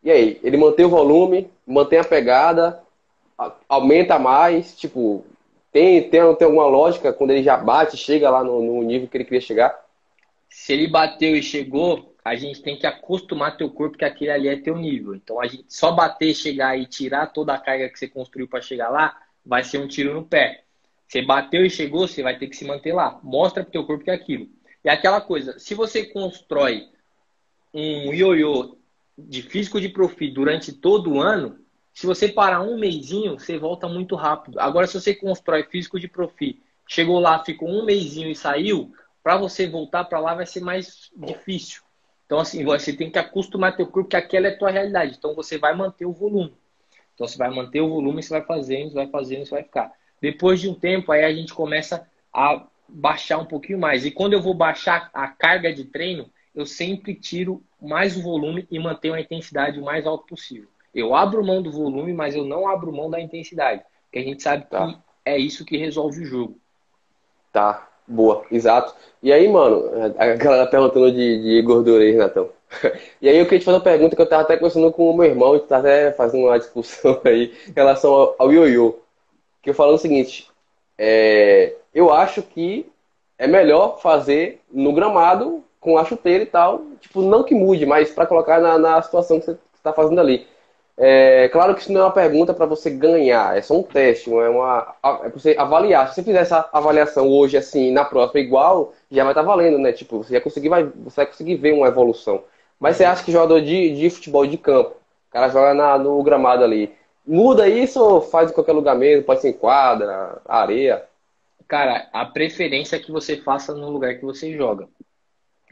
e aí, ele mantém o volume, mantém a pegada, aumenta mais, tipo, tem, tem, tem alguma lógica quando ele já bate, chega lá no, no nível que ele queria chegar? Se ele bateu e chegou, a gente tem que acostumar teu corpo que aquele ali é teu nível. Então a gente só bater, chegar e tirar toda a carga que você construiu para chegar lá, vai ser um tiro no pé. Você bateu e chegou, você vai ter que se manter lá. Mostra pro teu corpo que é aquilo. E aquela coisa, se você constrói um ioiô de físico de profit durante todo o ano, se você parar um mêsinho, você volta muito rápido. Agora, se você constrói físico de profit, chegou lá, ficou um mêsinho e saiu, para você voltar para lá vai ser mais difícil. Então, assim, você tem que acostumar teu corpo que aquela é a tua realidade. Então, você vai manter o volume. Então, você vai manter o volume, você vai fazendo, você vai fazendo, você vai ficar. Depois de um tempo, aí a gente começa a baixar um pouquinho mais. E quando eu vou baixar a carga de treino, eu sempre tiro mais o volume e mantenho a intensidade o mais alto possível. Eu abro mão do volume, mas eu não abro mão da intensidade. Porque a gente sabe tá. que é isso que resolve o jogo. Tá, boa, exato. E aí, mano, a galera perguntando de, de gordura aí, Renatão. E aí eu queria te fazer uma pergunta que eu tava até conversando com o meu irmão, gente tá até fazendo uma discussão aí em relação ao ioiô. Que eu falando o seguinte, é, eu acho que é melhor fazer no gramado com a chuteira e tal. Tipo, não que mude, mas para colocar na, na situação que você está fazendo ali. É, claro que isso não é uma pergunta para você ganhar, é só um teste, é uma é para você avaliar. Se você fizer essa avaliação hoje assim, na próxima igual, já vai estar tá valendo, né? Tipo, você vai conseguir vai, você vai conseguir ver uma evolução. Mas você acha que jogador de, de futebol de campo, o cara joga na, no gramado ali, muda isso ou faz em qualquer lugar mesmo, pode ser em quadra, areia? Cara, a preferência é que você faça no lugar que você joga.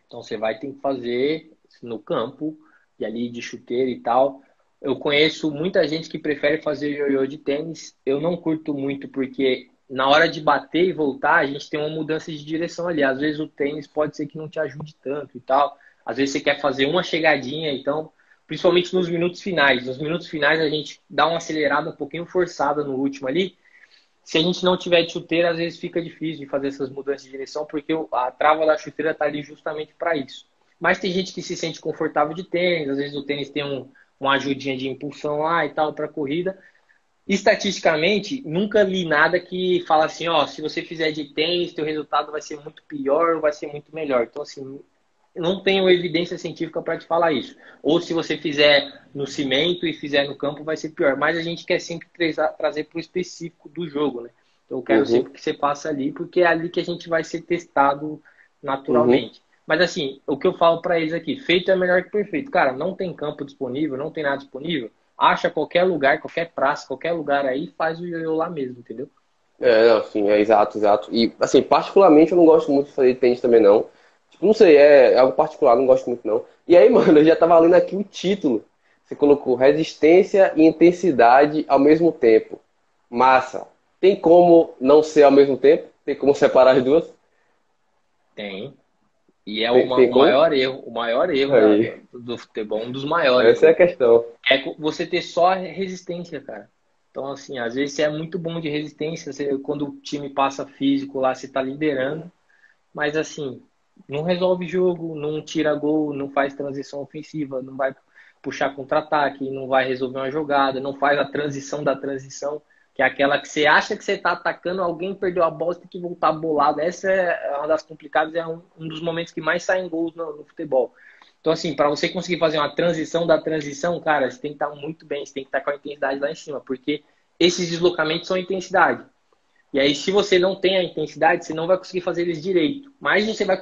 Então você vai ter que fazer no campo, e ali de chuteira e tal. Eu conheço muita gente que prefere fazer ioiô de tênis. Eu não curto muito porque na hora de bater e voltar, a gente tem uma mudança de direção ali. Às vezes o tênis pode ser que não te ajude tanto e tal. Às vezes você quer fazer uma chegadinha, então, principalmente nos minutos finais. Nos minutos finais a gente dá uma acelerada um pouquinho forçada no último ali. Se a gente não tiver de chuteira, às vezes fica difícil de fazer essas mudanças de direção, porque a trava da chuteira está ali justamente para isso. Mas tem gente que se sente confortável de tênis, às vezes o tênis tem um, uma ajudinha de impulsão lá e tal para corrida. Estatisticamente, nunca li nada que fala assim, ó, se você fizer de tênis, teu resultado vai ser muito pior ou vai ser muito melhor. Então, assim, não tenho evidência científica para te falar isso. Ou se você fizer no cimento e fizer no campo, vai ser pior. Mas a gente quer sempre trazer para o específico do jogo, né? Então, eu quero uhum. sempre que você passe ali, porque é ali que a gente vai ser testado naturalmente. Uhum. Mas assim, o que eu falo para eles aqui, feito é melhor que perfeito. Cara, não tem campo disponível, não tem nada disponível. Acha qualquer lugar, qualquer praça, qualquer lugar aí, faz o ioiô lá mesmo, entendeu? É, não, sim, é exato, exato. E assim, particularmente eu não gosto muito de fazer tênis também não. Tipo, não sei, é algo particular, não gosto muito não. E aí, mano, eu já tava lendo aqui o título. Você colocou resistência e intensidade ao mesmo tempo. Massa. Tem como não ser ao mesmo tempo? Tem como separar as duas? Tem. E é o, maior erro, o maior erro do futebol, um dos maiores. Essa é a questão. É você ter só resistência, cara. Então, assim, às vezes você é muito bom de resistência, você, quando o time passa físico lá, você tá liderando, mas assim, não resolve jogo, não tira gol, não faz transição ofensiva, não vai puxar contra-ataque, não vai resolver uma jogada, não faz a transição da transição, que é aquela que você acha que você está atacando, alguém perdeu a bola, tem que voltar bolado. Essa é uma das complicadas, é um, um dos momentos que mais saem gols no, no futebol. Então, assim, para você conseguir fazer uma transição da transição, cara, você tem que estar tá muito bem, você tem que estar tá com a intensidade lá em cima, porque esses deslocamentos são intensidade. E aí, se você não tem a intensidade, você não vai conseguir fazer eles direito. Mas você vai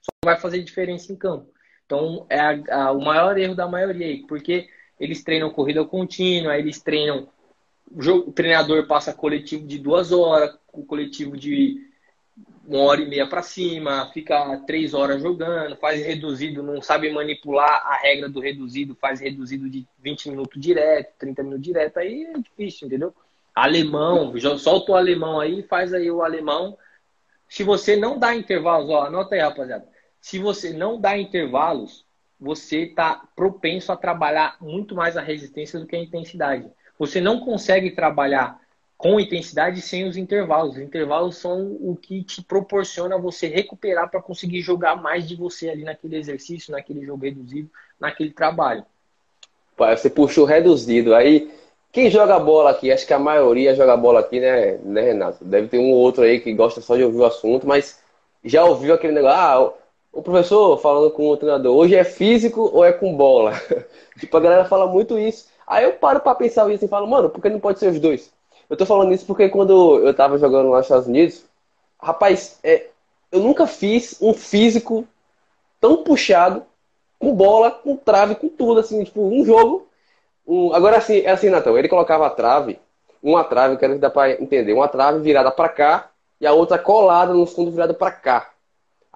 só vai fazer diferença em campo. Então, é a, a, o maior erro da maioria aí, porque eles treinam corrida contínua, eles treinam. O, jogo, o treinador passa coletivo de duas horas, o coletivo de uma hora e meia para cima, fica três horas jogando, faz reduzido, não sabe manipular a regra do reduzido, faz reduzido de 20 minutos direto, 30 minutos direto, aí é difícil, entendeu? Alemão, solta o alemão aí, faz aí o alemão. Se você não dá intervalos, ó, anota aí, rapaziada. Se você não dá intervalos, você está propenso a trabalhar muito mais a resistência do que a intensidade. Você não consegue trabalhar com intensidade sem os intervalos. Os intervalos são o que te proporciona você recuperar para conseguir jogar mais de você ali naquele exercício, naquele jogo reduzido, naquele trabalho. Você puxou reduzido. Aí, quem joga bola aqui, acho que a maioria joga bola aqui, né, né, Renato? Deve ter um ou outro aí que gosta só de ouvir o assunto, mas já ouviu aquele negócio, ah, o professor falando com o treinador, hoje é físico ou é com bola? tipo, a galera fala muito isso. Aí eu paro pra pensar isso e falo, mano, por que não pode ser os dois? Eu tô falando isso porque quando eu tava jogando lá nos Estados Unidos, rapaz, é, eu nunca fiz um físico tão puxado, com bola, com trave, com tudo, assim, tipo, um jogo. Um... Agora, assim, é assim, Natão, ele colocava a trave, uma trave, quero que dá pra entender, uma trave virada para cá e a outra colada no fundo virada para cá.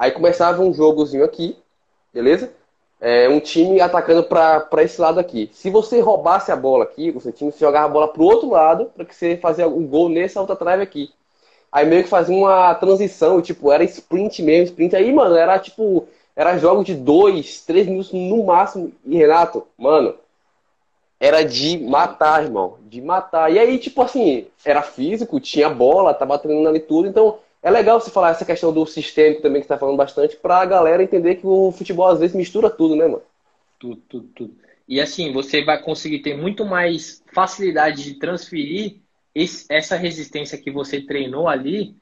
Aí começava um jogozinho aqui, beleza? é, um time atacando para esse lado aqui. Se você roubasse a bola aqui, o seu time jogava a bola para o outro lado para que você fazia um gol nessa outra trave aqui. Aí meio que fazia uma transição, tipo, era sprint mesmo, sprint. Aí, mano, era tipo, era jogo de dois, três minutos no máximo. E Renato, mano, era de matar, irmão, de matar. E aí, tipo assim, era físico, tinha bola, tava treinando ali tudo, então é legal você falar essa questão do sistêmico também, que você tá falando bastante, pra galera entender que o futebol às vezes mistura tudo, né, mano? Tudo, tudo, tudo. E assim, você vai conseguir ter muito mais facilidade de transferir esse, essa resistência que você treinou ali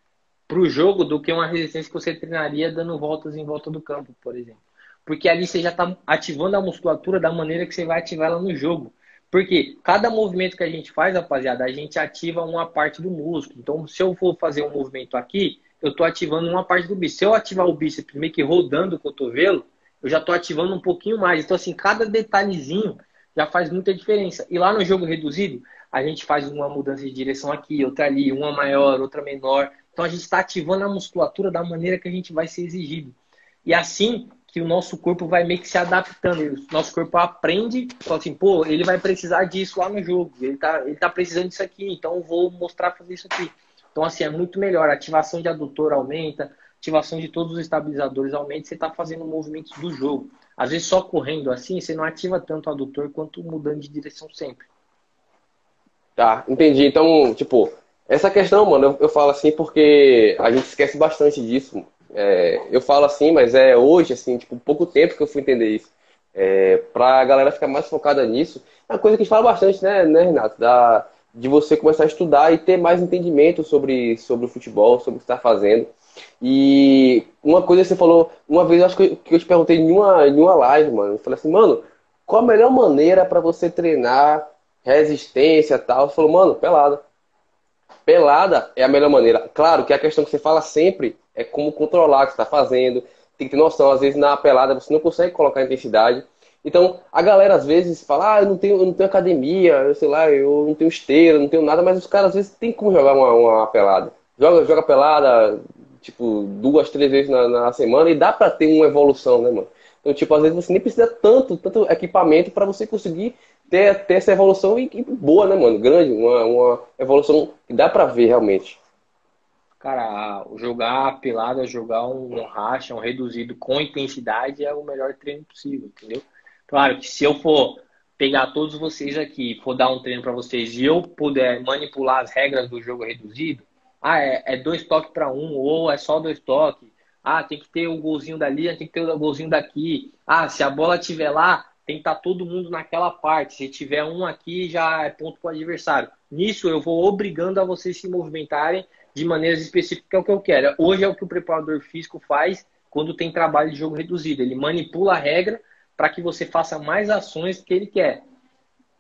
pro jogo do que uma resistência que você treinaria dando voltas em volta do campo, por exemplo. Porque ali você já está ativando a musculatura da maneira que você vai ativar ela no jogo. Porque cada movimento que a gente faz, rapaziada, a gente ativa uma parte do músculo. Então, se eu for fazer um movimento aqui, eu estou ativando uma parte do bíceps. Se eu ativar o bíceps meio que rodando o cotovelo, eu já estou ativando um pouquinho mais. Então, assim, cada detalhezinho já faz muita diferença. E lá no jogo reduzido, a gente faz uma mudança de direção aqui, outra ali, uma maior, outra menor. Então, a gente está ativando a musculatura da maneira que a gente vai ser exigido. E assim, que o nosso corpo vai meio que se adaptando. O nosso corpo aprende, fala assim, pô, ele vai precisar disso lá no jogo. Ele tá, ele tá precisando disso aqui, então vou mostrar fazer isso aqui. Então, assim, é muito melhor. A ativação de adutor aumenta, ativação de todos os estabilizadores aumenta, você está fazendo movimentos do jogo. Às vezes, só correndo assim, você não ativa tanto o adutor quanto mudando de direção sempre. Tá, entendi. Então, tipo, essa questão, mano, eu, eu falo assim porque a gente esquece bastante disso. É, eu falo assim, mas é hoje, assim, tipo, pouco tempo que eu fui entender isso. É, pra galera ficar mais focada nisso. É uma coisa que a gente fala bastante, né, né Renato? Da, de você começar a estudar e ter mais entendimento sobre, sobre o futebol, sobre o que está fazendo. E uma coisa que você falou, uma vez acho que eu te perguntei em uma, em uma live, mano. Eu falei assim, mano, qual a melhor maneira para você treinar resistência e tal? Você falou, mano, pelada. Pelada é a melhor maneira. Claro que a questão que você fala sempre é como controlar o que você está fazendo. Tem que ter noção. Às vezes na pelada você não consegue colocar intensidade. Então, a galera às vezes fala, ah, eu não tenho, eu não tenho academia, eu sei lá, eu não tenho esteira, não tenho nada, mas os caras às vezes tem como jogar uma, uma pelada. Joga, joga pelada, tipo, duas, três vezes na, na semana e dá pra ter uma evolução, né, mano? Então, tipo, às vezes você nem precisa tanto, tanto equipamento para você conseguir ter, ter essa evolução e, e boa, né, mano? Grande, uma, uma evolução que dá pra ver realmente. Cara, jogar pelada, jogar um racha, um reduzido com intensidade é o melhor treino possível, entendeu? Claro que se eu for pegar todos vocês aqui, for dar um treino para vocês e eu puder manipular as regras do jogo reduzido, ah, é, é dois toques para um, ou é só dois toques, ah, tem que ter o um golzinho dali, tem que ter o um golzinho daqui, ah, se a bola estiver lá, tem que estar tá todo mundo naquela parte, se tiver um aqui, já é ponto para o adversário. Nisso eu vou obrigando a vocês se movimentarem de maneiras específicas, é o que eu quero. Hoje é o que o preparador físico faz quando tem trabalho de jogo reduzido. Ele manipula a regra para que você faça mais ações que ele quer.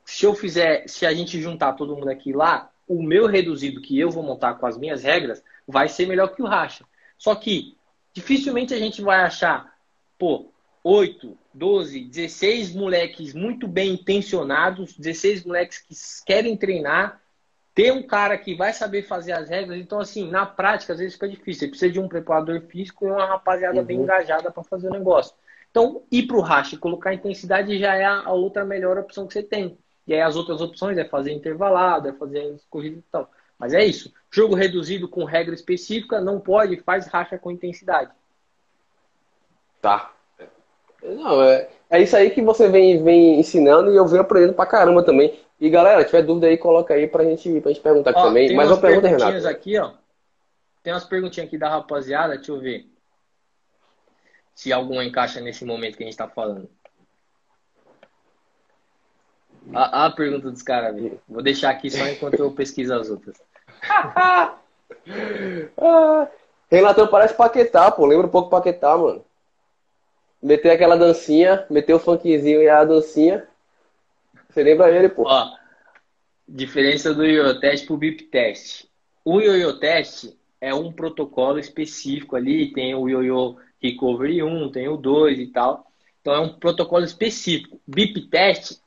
Se eu fizer, se a gente juntar todo mundo aqui lá, o meu reduzido que eu vou montar com as minhas regras vai ser melhor que o racha. Só que dificilmente a gente vai achar, pô, 8, 12, 16 moleques muito bem intencionados, 16 moleques que querem treinar ter um cara que vai saber fazer as regras. Então, assim, na prática, às vezes fica difícil. Você precisa de um preparador físico e uma rapaziada uhum. bem engajada para fazer o negócio. Então, ir para o racha e colocar intensidade já é a outra melhor opção que você tem. E aí as outras opções é fazer intervalado, é fazer corrida e tal. Mas é isso. Jogo reduzido com regra específica, não pode, faz racha com intensidade. Tá. Não, é, é isso aí que você vem, vem ensinando e eu venho aprendendo pra caramba também. E galera, tiver dúvida aí, coloca aí pra gente, pra gente perguntar aqui ó, também. Mais uma pergunta, Renato. aqui, ó. Tem umas perguntinhas aqui da rapaziada, deixa eu ver. Se alguma encaixa nesse momento que a gente tá falando. A, a pergunta dos caras, Vou deixar aqui só enquanto eu pesquiso as outras. ah, Renatão parece Paquetá, pô. Lembra um pouco Paquetá, mano. Meter aquela dancinha, meter o funkzinho e a dancinha. Você lembra ele, pô? Ó, diferença do yo test pro bip test. O yo test é um protocolo específico ali, tem o yo recovery 1, tem o 2 e tal. Então é um protocolo específico. Bip test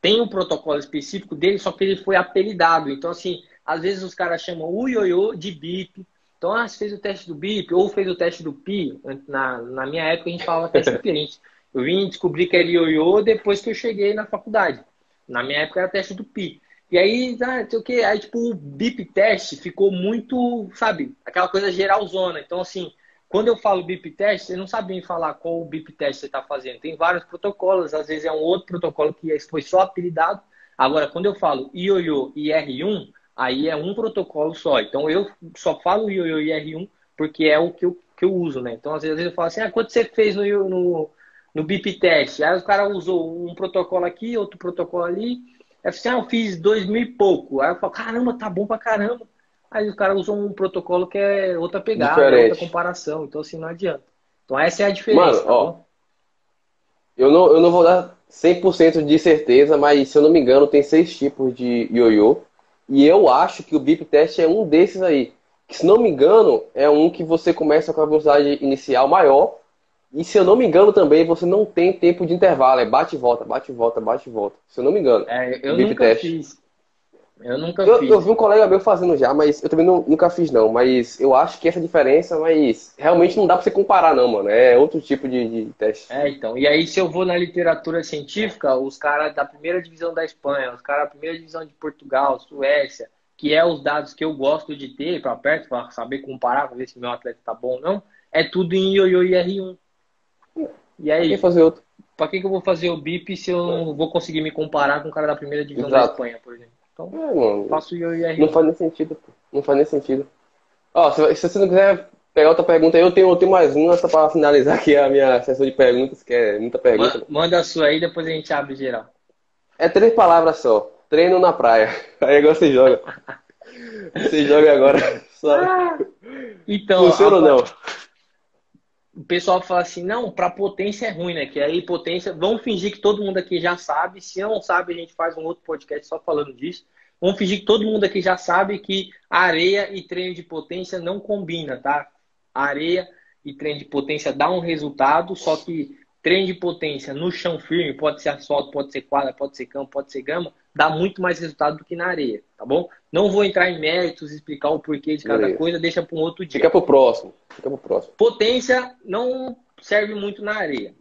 tem um protocolo específico dele, só que ele foi apelidado. Então, assim, às vezes os caras chamam o ioiô de bip. Então, ah, fez o teste do bip ou fez o teste do pi. Na, na minha época, a gente falava teste diferente. Eu vim descobrir que era ioiô depois que eu cheguei na faculdade. Na minha época era teste do PI. E aí, ah, sei o que, aí tipo, o BIP teste ficou muito, sabe, aquela coisa geralzona. Então, assim, quando eu falo BIP teste, você não sabe bem falar qual o BIP teste você está fazendo. Tem vários protocolos, às vezes é um outro protocolo que foi só apelidado. Agora, quando eu falo IOIO e R1, aí é um protocolo só. Então, eu só falo IOIO e R1 porque é o que eu, que eu uso, né? Então, às vezes eu falo assim, ah, quanto você fez no, no, no BIP teste. Aí o cara usou um protocolo aqui, outro protocolo ali. Aí assim, ah, eu fiz dois mil e pouco. Aí eu falo, caramba, tá bom pra caramba. Aí o cara usou um protocolo que é outra pegada, Diferente. outra comparação. Então, assim, não adianta. Então, essa é a diferença. Mano, tá ó, eu, não, eu não vou dar 100% de certeza, mas se eu não me engano, tem seis tipos de ioiô. E eu acho que o BIP test é um desses aí. Que, se não me engano, é um que você começa com a velocidade inicial maior e se eu não me engano também, você não tem tempo de intervalo, é bate e volta, bate e volta, bate e volta. Se eu não me engano. É, eu nunca test. fiz. Eu nunca eu, fiz. Eu vi um colega meu fazendo já, mas eu também não, nunca fiz não. Mas eu acho que essa diferença, mas realmente não dá pra você comparar não, mano. É outro tipo de, de teste. É, então. E aí se eu vou na literatura científica, os caras da primeira divisão da Espanha, os caras da primeira divisão de Portugal, Suécia, que é os dados que eu gosto de ter para perto, para saber comparar, pra ver se meu atleta tá bom ou não, é tudo em ioiô e R1. E aí, fazer outro? Pra que, que eu vou fazer o BIP se eu não vou conseguir me comparar com o cara da primeira divisão Exato. da Espanha, por exemplo? Então, é, mano, faço o IR. Não faz nem sentido, pô. Não faz nem sentido. Ó, se, se, você não quiser pegar outra pergunta aí, eu tenho, eu tenho mais uma só pra finalizar aqui a minha sessão de perguntas, que é muita pergunta. Manda, manda a sua aí, depois a gente abre geral. É três palavras só. Treino na praia. Aí agora você joga. você joga agora. Só. Ah, então, Funciona ou não? O pessoal fala assim, não, para potência é ruim, né? Que aí potência, vamos fingir que todo mundo aqui já sabe. Se não sabe, a gente faz um outro podcast só falando disso. Vamos fingir que todo mundo aqui já sabe que areia e treino de potência não combina, tá? Areia e treino de potência dá um resultado, só que treino de potência no chão firme, pode ser asfalto, pode ser quadra, pode ser campo, pode ser gama, dá muito mais resultado do que na areia, tá bom? Não vou entrar em méritos, explicar o porquê de cada coisa, deixa para um outro dia. Fica pro próximo. Fica pro próximo. Potência não serve muito na areia.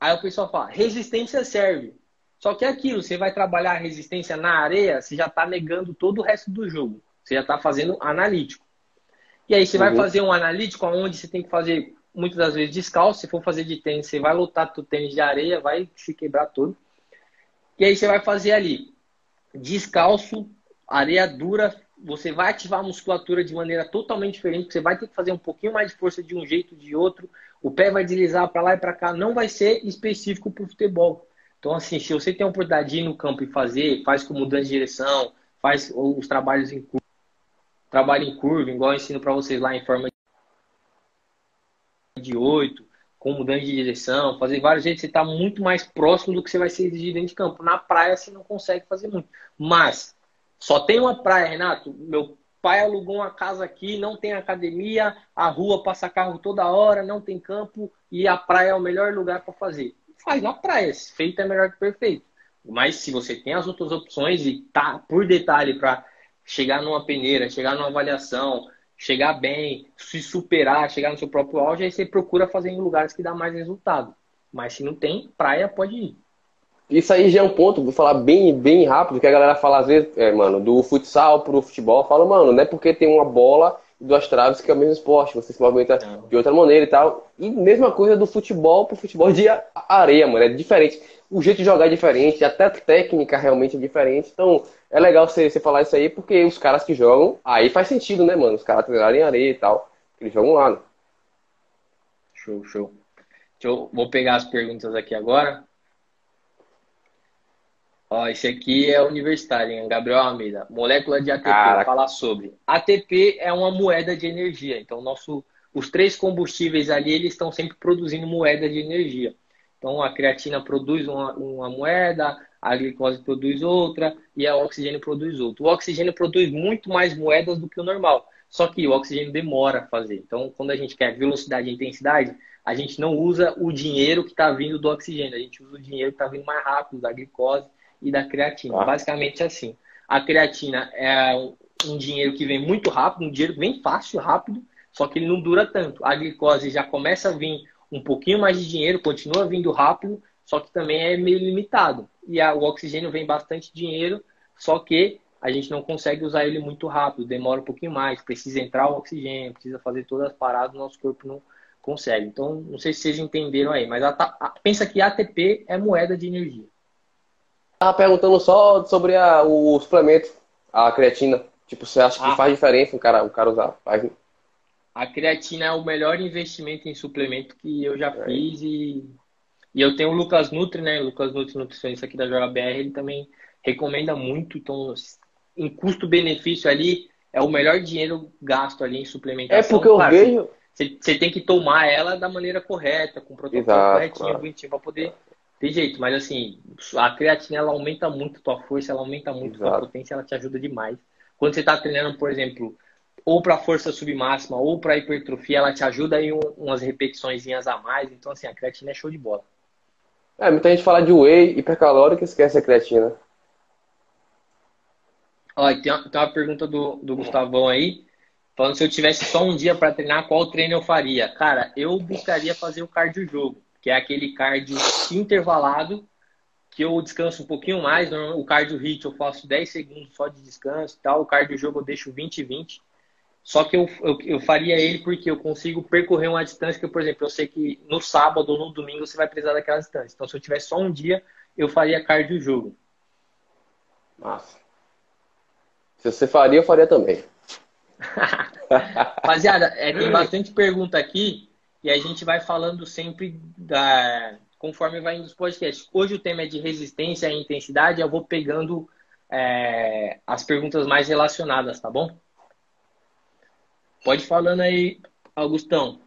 Aí o pessoal fala, resistência serve. Só que é aquilo, você vai trabalhar a resistência na areia, você já está negando todo o resto do jogo. Você já está fazendo analítico. E aí você uhum. vai fazer um analítico onde você tem que fazer muitas das vezes descalço. Se for fazer de tênis, você vai lutar o tênis de areia, vai se quebrar todo. E aí você vai fazer ali descalço, areia dura, você vai ativar a musculatura de maneira totalmente diferente, você vai ter que fazer um pouquinho mais de força de um jeito de outro, o pé vai deslizar para lá e para cá, não vai ser específico para o futebol. Então, assim, se você tem a oportunidade de ir no campo e fazer, faz com mudança de direção, faz os trabalhos em curva, trabalho em curva, igual eu ensino para vocês lá em forma de oito, com mudança de direção, fazer vários jeitos, você está muito mais próximo do que você vai ser exigido dentro de campo. Na praia você não consegue fazer muito. Mas só tem uma praia, Renato. Meu pai alugou uma casa aqui, não tem academia, a rua passa carro toda hora, não tem campo e a praia é o melhor lugar para fazer. Faz na praia, feito é melhor que perfeito. Mas se você tem as outras opções e tá por detalhe para chegar numa peneira, chegar numa avaliação, chegar bem, se superar, chegar no seu próprio auge, aí você procura fazer em lugares que dá mais resultado. Mas se não tem, praia pode ir. Isso aí já é um ponto, vou falar bem, bem rápido, que a galera fala às vezes, é, mano, do futsal pro futebol, fala, mano, não é porque tem uma bola duas traves que é o mesmo esporte, você se movimenta não. de outra maneira e tal. E mesma coisa do futebol pro futebol de areia, mano, é diferente. O jeito de jogar é diferente, até a técnica realmente é diferente. Então, é legal você, você falar isso aí, porque os caras que jogam, aí faz sentido, né, mano? Os caras treinarem em areia e tal, eles jogam lá, né? Show, show. Eu vou pegar as perguntas aqui agora. Ó, esse aqui é universitário, hein? Gabriel Almeida. Molécula de ATP, Caraca. falar sobre. ATP é uma moeda de energia. Então, nosso, os três combustíveis ali, eles estão sempre produzindo moeda de energia. Então, a creatina produz uma, uma moeda, a glicose produz outra e a oxigênio produz outra. O oxigênio produz muito mais moedas do que o normal. Só que o oxigênio demora a fazer. Então, quando a gente quer velocidade e intensidade, a gente não usa o dinheiro que está vindo do oxigênio. A gente usa o dinheiro que está vindo mais rápido, da glicose e da creatina. Ah. Basicamente assim. A creatina é um dinheiro que vem muito rápido, um dinheiro que vem fácil, rápido, só que ele não dura tanto. A glicose já começa a vir um pouquinho mais de dinheiro, continua vindo rápido, só que também é meio limitado. E a, o oxigênio vem bastante dinheiro, só que a gente não consegue usar ele muito rápido, demora um pouquinho mais, precisa entrar o oxigênio, precisa fazer todas as paradas, o nosso corpo não consegue. Então, não sei se vocês entenderam aí, mas a, a, pensa que ATP é moeda de energia. Tava perguntando só sobre a, o suplemento, a creatina. Tipo, você acha que ah. faz diferença o cara, o cara usar? Faz... A creatina é o melhor investimento em suplemento que eu já é. fiz e, e eu tenho o Lucas Nutri, né? O Lucas Nutri, nutricionista aqui da JBR, ele também recomenda muito. Então, em custo-benefício ali, é o melhor dinheiro gasto ali em suplementação. É porque eu claro, vejo... Você, você tem que tomar ela da maneira correta, com protocolo Exato, corretinho, claro. bonitinho, para poder tem jeito, mas assim, a creatina ela aumenta muito tua força, ela aumenta muito Exato. tua potência, ela te ajuda demais. Quando você está treinando, por exemplo, ou para força submáxima ou para hipertrofia, ela te ajuda em um, umas repetições a mais. Então, assim, a creatina é show de bola. É, muita gente fala de whey hipercalórico e esquece a creatina. Olha, tem uma, tem uma pergunta do, do Gustavão aí, falando se eu tivesse só um dia para treinar, qual treino eu faria? Cara, eu buscaria fazer o cardio jogo que é aquele cardio intervalado, que eu descanso um pouquinho mais. O cardio hit eu faço 10 segundos só de descanso e tal. O cardio jogo eu deixo 20 e 20. Só que eu, eu, eu, faria ele porque eu consigo percorrer uma distância que, por exemplo, eu sei que no sábado ou no domingo você vai precisar daquela distância. Então, se eu tivesse só um dia, eu faria cardio jogo. Massa. Se você faria, eu faria também. Rapaziada, é, tem bastante pergunta aqui. E a gente vai falando sempre da, conforme vai indo os podcasts. Hoje o tema é de resistência e intensidade. Eu vou pegando é, as perguntas mais relacionadas, tá bom? Pode falando aí, Augustão.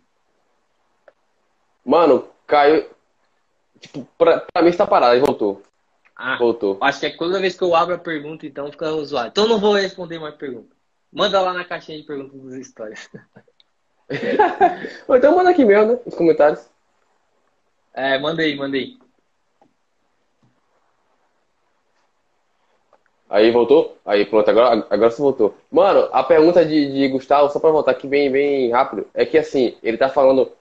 Mano, caiu. Tipo, pra, pra mim está parado, aí voltou. Ah, voltou. Acho que é toda vez que eu abro a pergunta, então fica zoado. Então não vou responder mais pergunta. Manda lá na caixinha de perguntas das histórias. Ou então manda aqui mesmo, né? Nos comentários. É, mandei, mandei. Aí voltou? Aí pronto, agora, agora você voltou. Mano, a pergunta de, de Gustavo, só pra voltar aqui bem, bem rápido, é que assim, ele tá falando,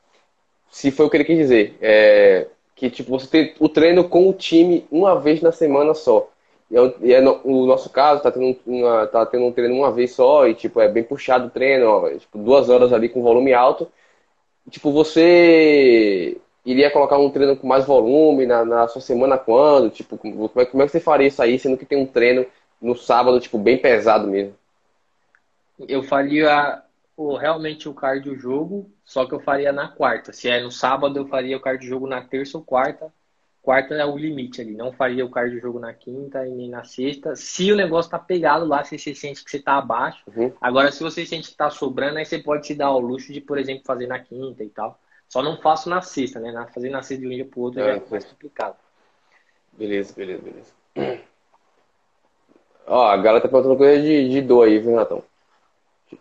se foi o que ele quis dizer, é, que tipo, você tem o treino com o time uma vez na semana só. E é, e é no, o nosso caso, tá tendo, uma, tá tendo um treino uma vez só e tipo, é bem puxado o treino, ó, tipo, duas horas ali com volume alto. Tipo, você iria colocar um treino com mais volume na, na sua semana quando? Tipo, como é, como é que você faria isso aí, sendo que tem um treino no sábado, tipo, bem pesado mesmo? Eu faria o, realmente o cardio jogo, só que eu faria na quarta. Se é no sábado, eu faria o cardio jogo na terça ou quarta. Quarta é o limite ali. Não faria o cardio jogo na quinta e nem na sexta. Se o negócio tá pegado lá, se você sente que você tá abaixo. Uhum. Agora, se você sente que tá sobrando, aí você pode se dar ao luxo de, por exemplo, fazer na quinta e tal. Só não faço na sexta, né? Fazer na sexta de um dia pro outro é, é mais complicado. Beleza, beleza, beleza. Ó, a galera tá perguntando coisa de, de dor aí, viu, Natão? Não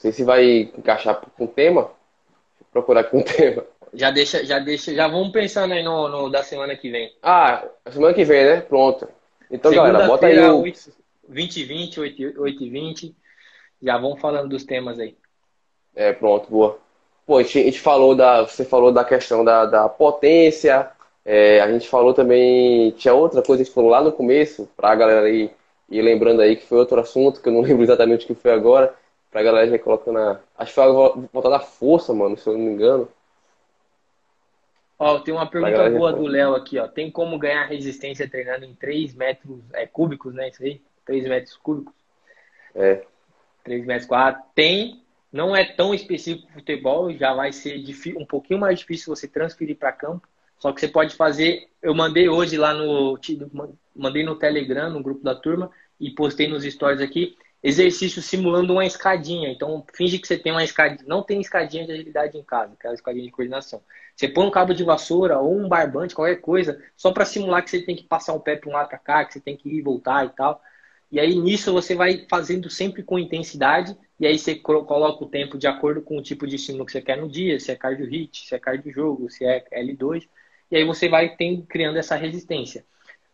sei se vai encaixar com o tema. Vou procurar aqui um tema. Já deixa, já deixa, já vamos pensando aí no, no da semana que vem. Ah, a semana que vem, né? Pronto. Então, galera, bota aí o 20 20, 8, 8 e 20. Já vamos falando dos temas aí. É, pronto, boa. Pô, a gente, a gente falou da. Você falou da questão da, da potência. É, a gente falou também. Tinha outra coisa que a gente falou lá no começo, pra galera aí ir lembrando aí que foi outro assunto, que eu não lembro exatamente o que foi agora. Pra galera já colocando na. Acho que foi a volta da força, mano, se eu não me engano. Ó, tem uma pergunta boa do Léo aqui, ó. Tem como ganhar resistência treinando em 3 metros é, cúbicos, né? Isso aí? 3 metros cúbicos? É. 3 metros quadrados. Tem, não é tão específico para futebol, já vai ser um pouquinho mais difícil você transferir para campo. Só que você pode fazer. Eu mandei hoje lá no. Mandei no Telegram, no grupo da turma, e postei nos stories aqui. Exercício simulando uma escadinha. Então, finge que você tem uma escadinha. Não tem escadinha de agilidade em casa, aquela escadinha de coordenação. Você põe um cabo de vassoura ou um barbante, qualquer coisa, só para simular que você tem que passar o pé para um lado para cá, que você tem que ir e voltar e tal. E aí nisso você vai fazendo sempre com intensidade e aí você coloca o tempo de acordo com o tipo de estímulo que você quer no dia, se é cardio hit, se é cardio jogo, se é L2, e aí você vai tem, criando essa resistência.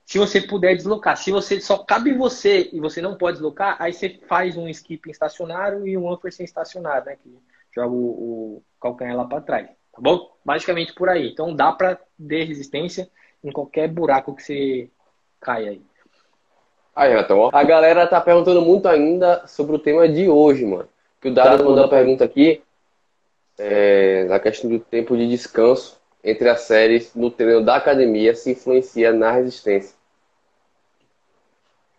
Se você puder deslocar, se você só cabe você e você não pode deslocar, aí você faz um skip estacionário e um upper sem estacionário, né, que joga o, o calcanhar lá para trás, tá bom? Basicamente por aí. Então dá para ter resistência em qualquer buraco que você caia aí. Aí, Renatão, a galera tá perguntando muito ainda sobre o tema de hoje, mano. Que o Dado tá mandou uma pergunta aqui é, na questão do tempo de descanso entre as séries no treino da academia se influencia na resistência.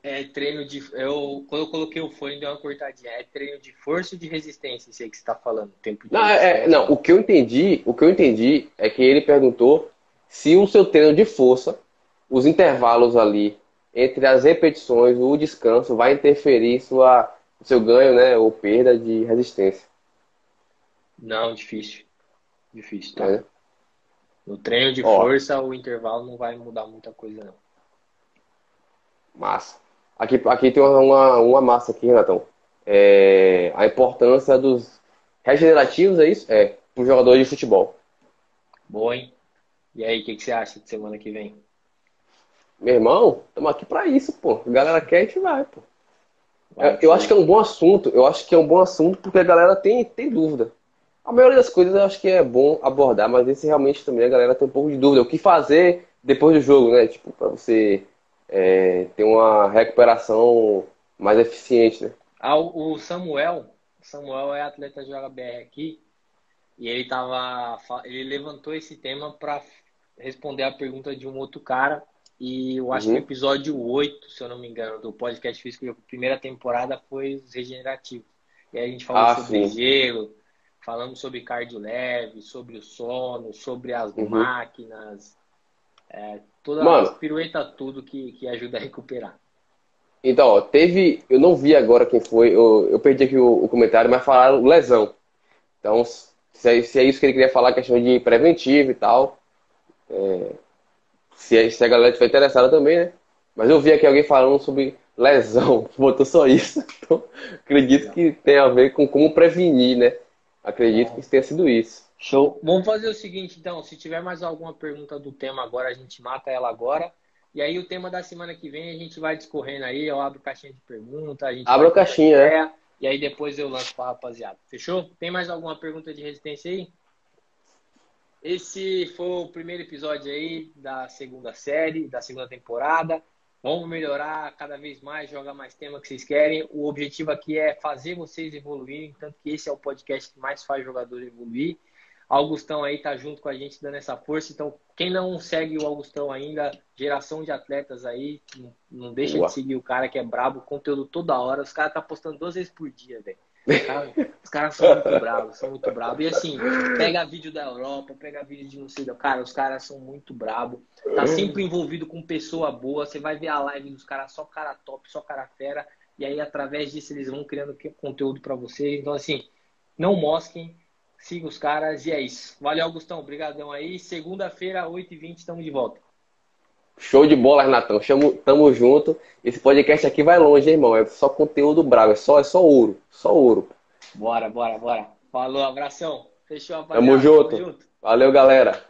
É treino de. Eu, quando eu coloquei o fone, deu uma cortadinha. É treino de força ou de resistência, isso aí que você está falando? Tempo não, é, é, não, o que eu entendi, o que eu entendi é que ele perguntou se o seu treino de força, os intervalos ali entre as repetições, o descanso vai interferir sua, seu ganho, né, ou perda de resistência? Não, difícil. Difícil, tá? É. No treino de Ó, força, o intervalo não vai mudar muita coisa, não. Massa. Aqui, aqui tem uma, uma massa aqui, Renatão. É, a importância dos regenerativos, é isso? É, para os jogadores de futebol. Boa, hein? E aí, o que, que você acha de semana que vem? Meu irmão, estamos aqui para isso, pô. A galera quer, a gente vai, pô. Vai, eu, acho que é um bom assunto. Eu acho que é um bom assunto porque a galera tem, tem dúvida. A maioria das coisas eu acho que é bom abordar, mas esse realmente também a galera tem um pouco de dúvida. O que fazer depois do jogo, né? Tipo, para você é, ter uma recuperação mais eficiente, né? Ah, o Samuel, Samuel é atleta de JBR aqui e ele tava, ele levantou esse tema para responder a pergunta de um outro cara e eu acho uhum. que o episódio 8, se eu não me engano, do podcast físico, a primeira temporada foi os regenerativos. E aí a gente falou ah, sobre sim. gelo, falamos sobre cardio leve, sobre o sono, sobre as uhum. máquinas, é, toda Mano, pirueta tudo que, que ajuda a recuperar. Então, ó, teve. Eu não vi agora quem foi, eu, eu perdi aqui o, o comentário, mas falaram lesão. Então, se é, se é, isso que ele queria falar, questão de preventivo e tal. É, se, se a galera estiver interessada também, né? Mas eu vi aqui alguém falando sobre lesão, botou só isso. Então, acredito que tem a ver com como prevenir, né? Acredito que tenha sido isso. Show. Vamos fazer o seguinte, então. Se tiver mais alguma pergunta do tema agora, a gente mata ela agora. E aí o tema da semana que vem a gente vai discorrendo aí. Eu abro caixinha de pergunta. Abra a caixinha, é. E aí depois eu lanço pra rapaziada. Fechou? Tem mais alguma pergunta de resistência aí? esse foi o primeiro episódio aí da segunda série, da segunda temporada. Vamos melhorar cada vez mais, jogar mais tema que vocês querem. O objetivo aqui é fazer vocês evoluírem, tanto que esse é o podcast que mais faz jogador evoluir. Augustão aí tá junto com a gente dando essa força. Então, quem não segue o Augustão ainda, geração de atletas aí, não, deixa Boa. de seguir o cara que é brabo, conteúdo toda hora. Os caras tá postando duas vezes por dia, velho. Os caras são muito bravos, são muito bravos. E assim, pega vídeo da Europa, pega vídeo de não sei, cara, os caras são muito bravos. Tá sempre envolvido com pessoa boa. Você vai ver a live dos caras, só cara top, só cara fera. E aí, através disso, eles vão criando conteúdo para vocês. Então, assim, não mosquem Siga os caras e é isso. Valeu, Augustão. Obrigadão aí. Segunda-feira, 8h20, estamos de volta. Show de bola, Renatão. Chamo, tamo junto. Esse podcast aqui vai longe, hein, irmão. É só conteúdo bravo. É só, é só ouro. Só ouro. Bora, bora, bora. Falou, abração. Fechou, rapaziada. Tamo junto. Tamo junto. Valeu, galera.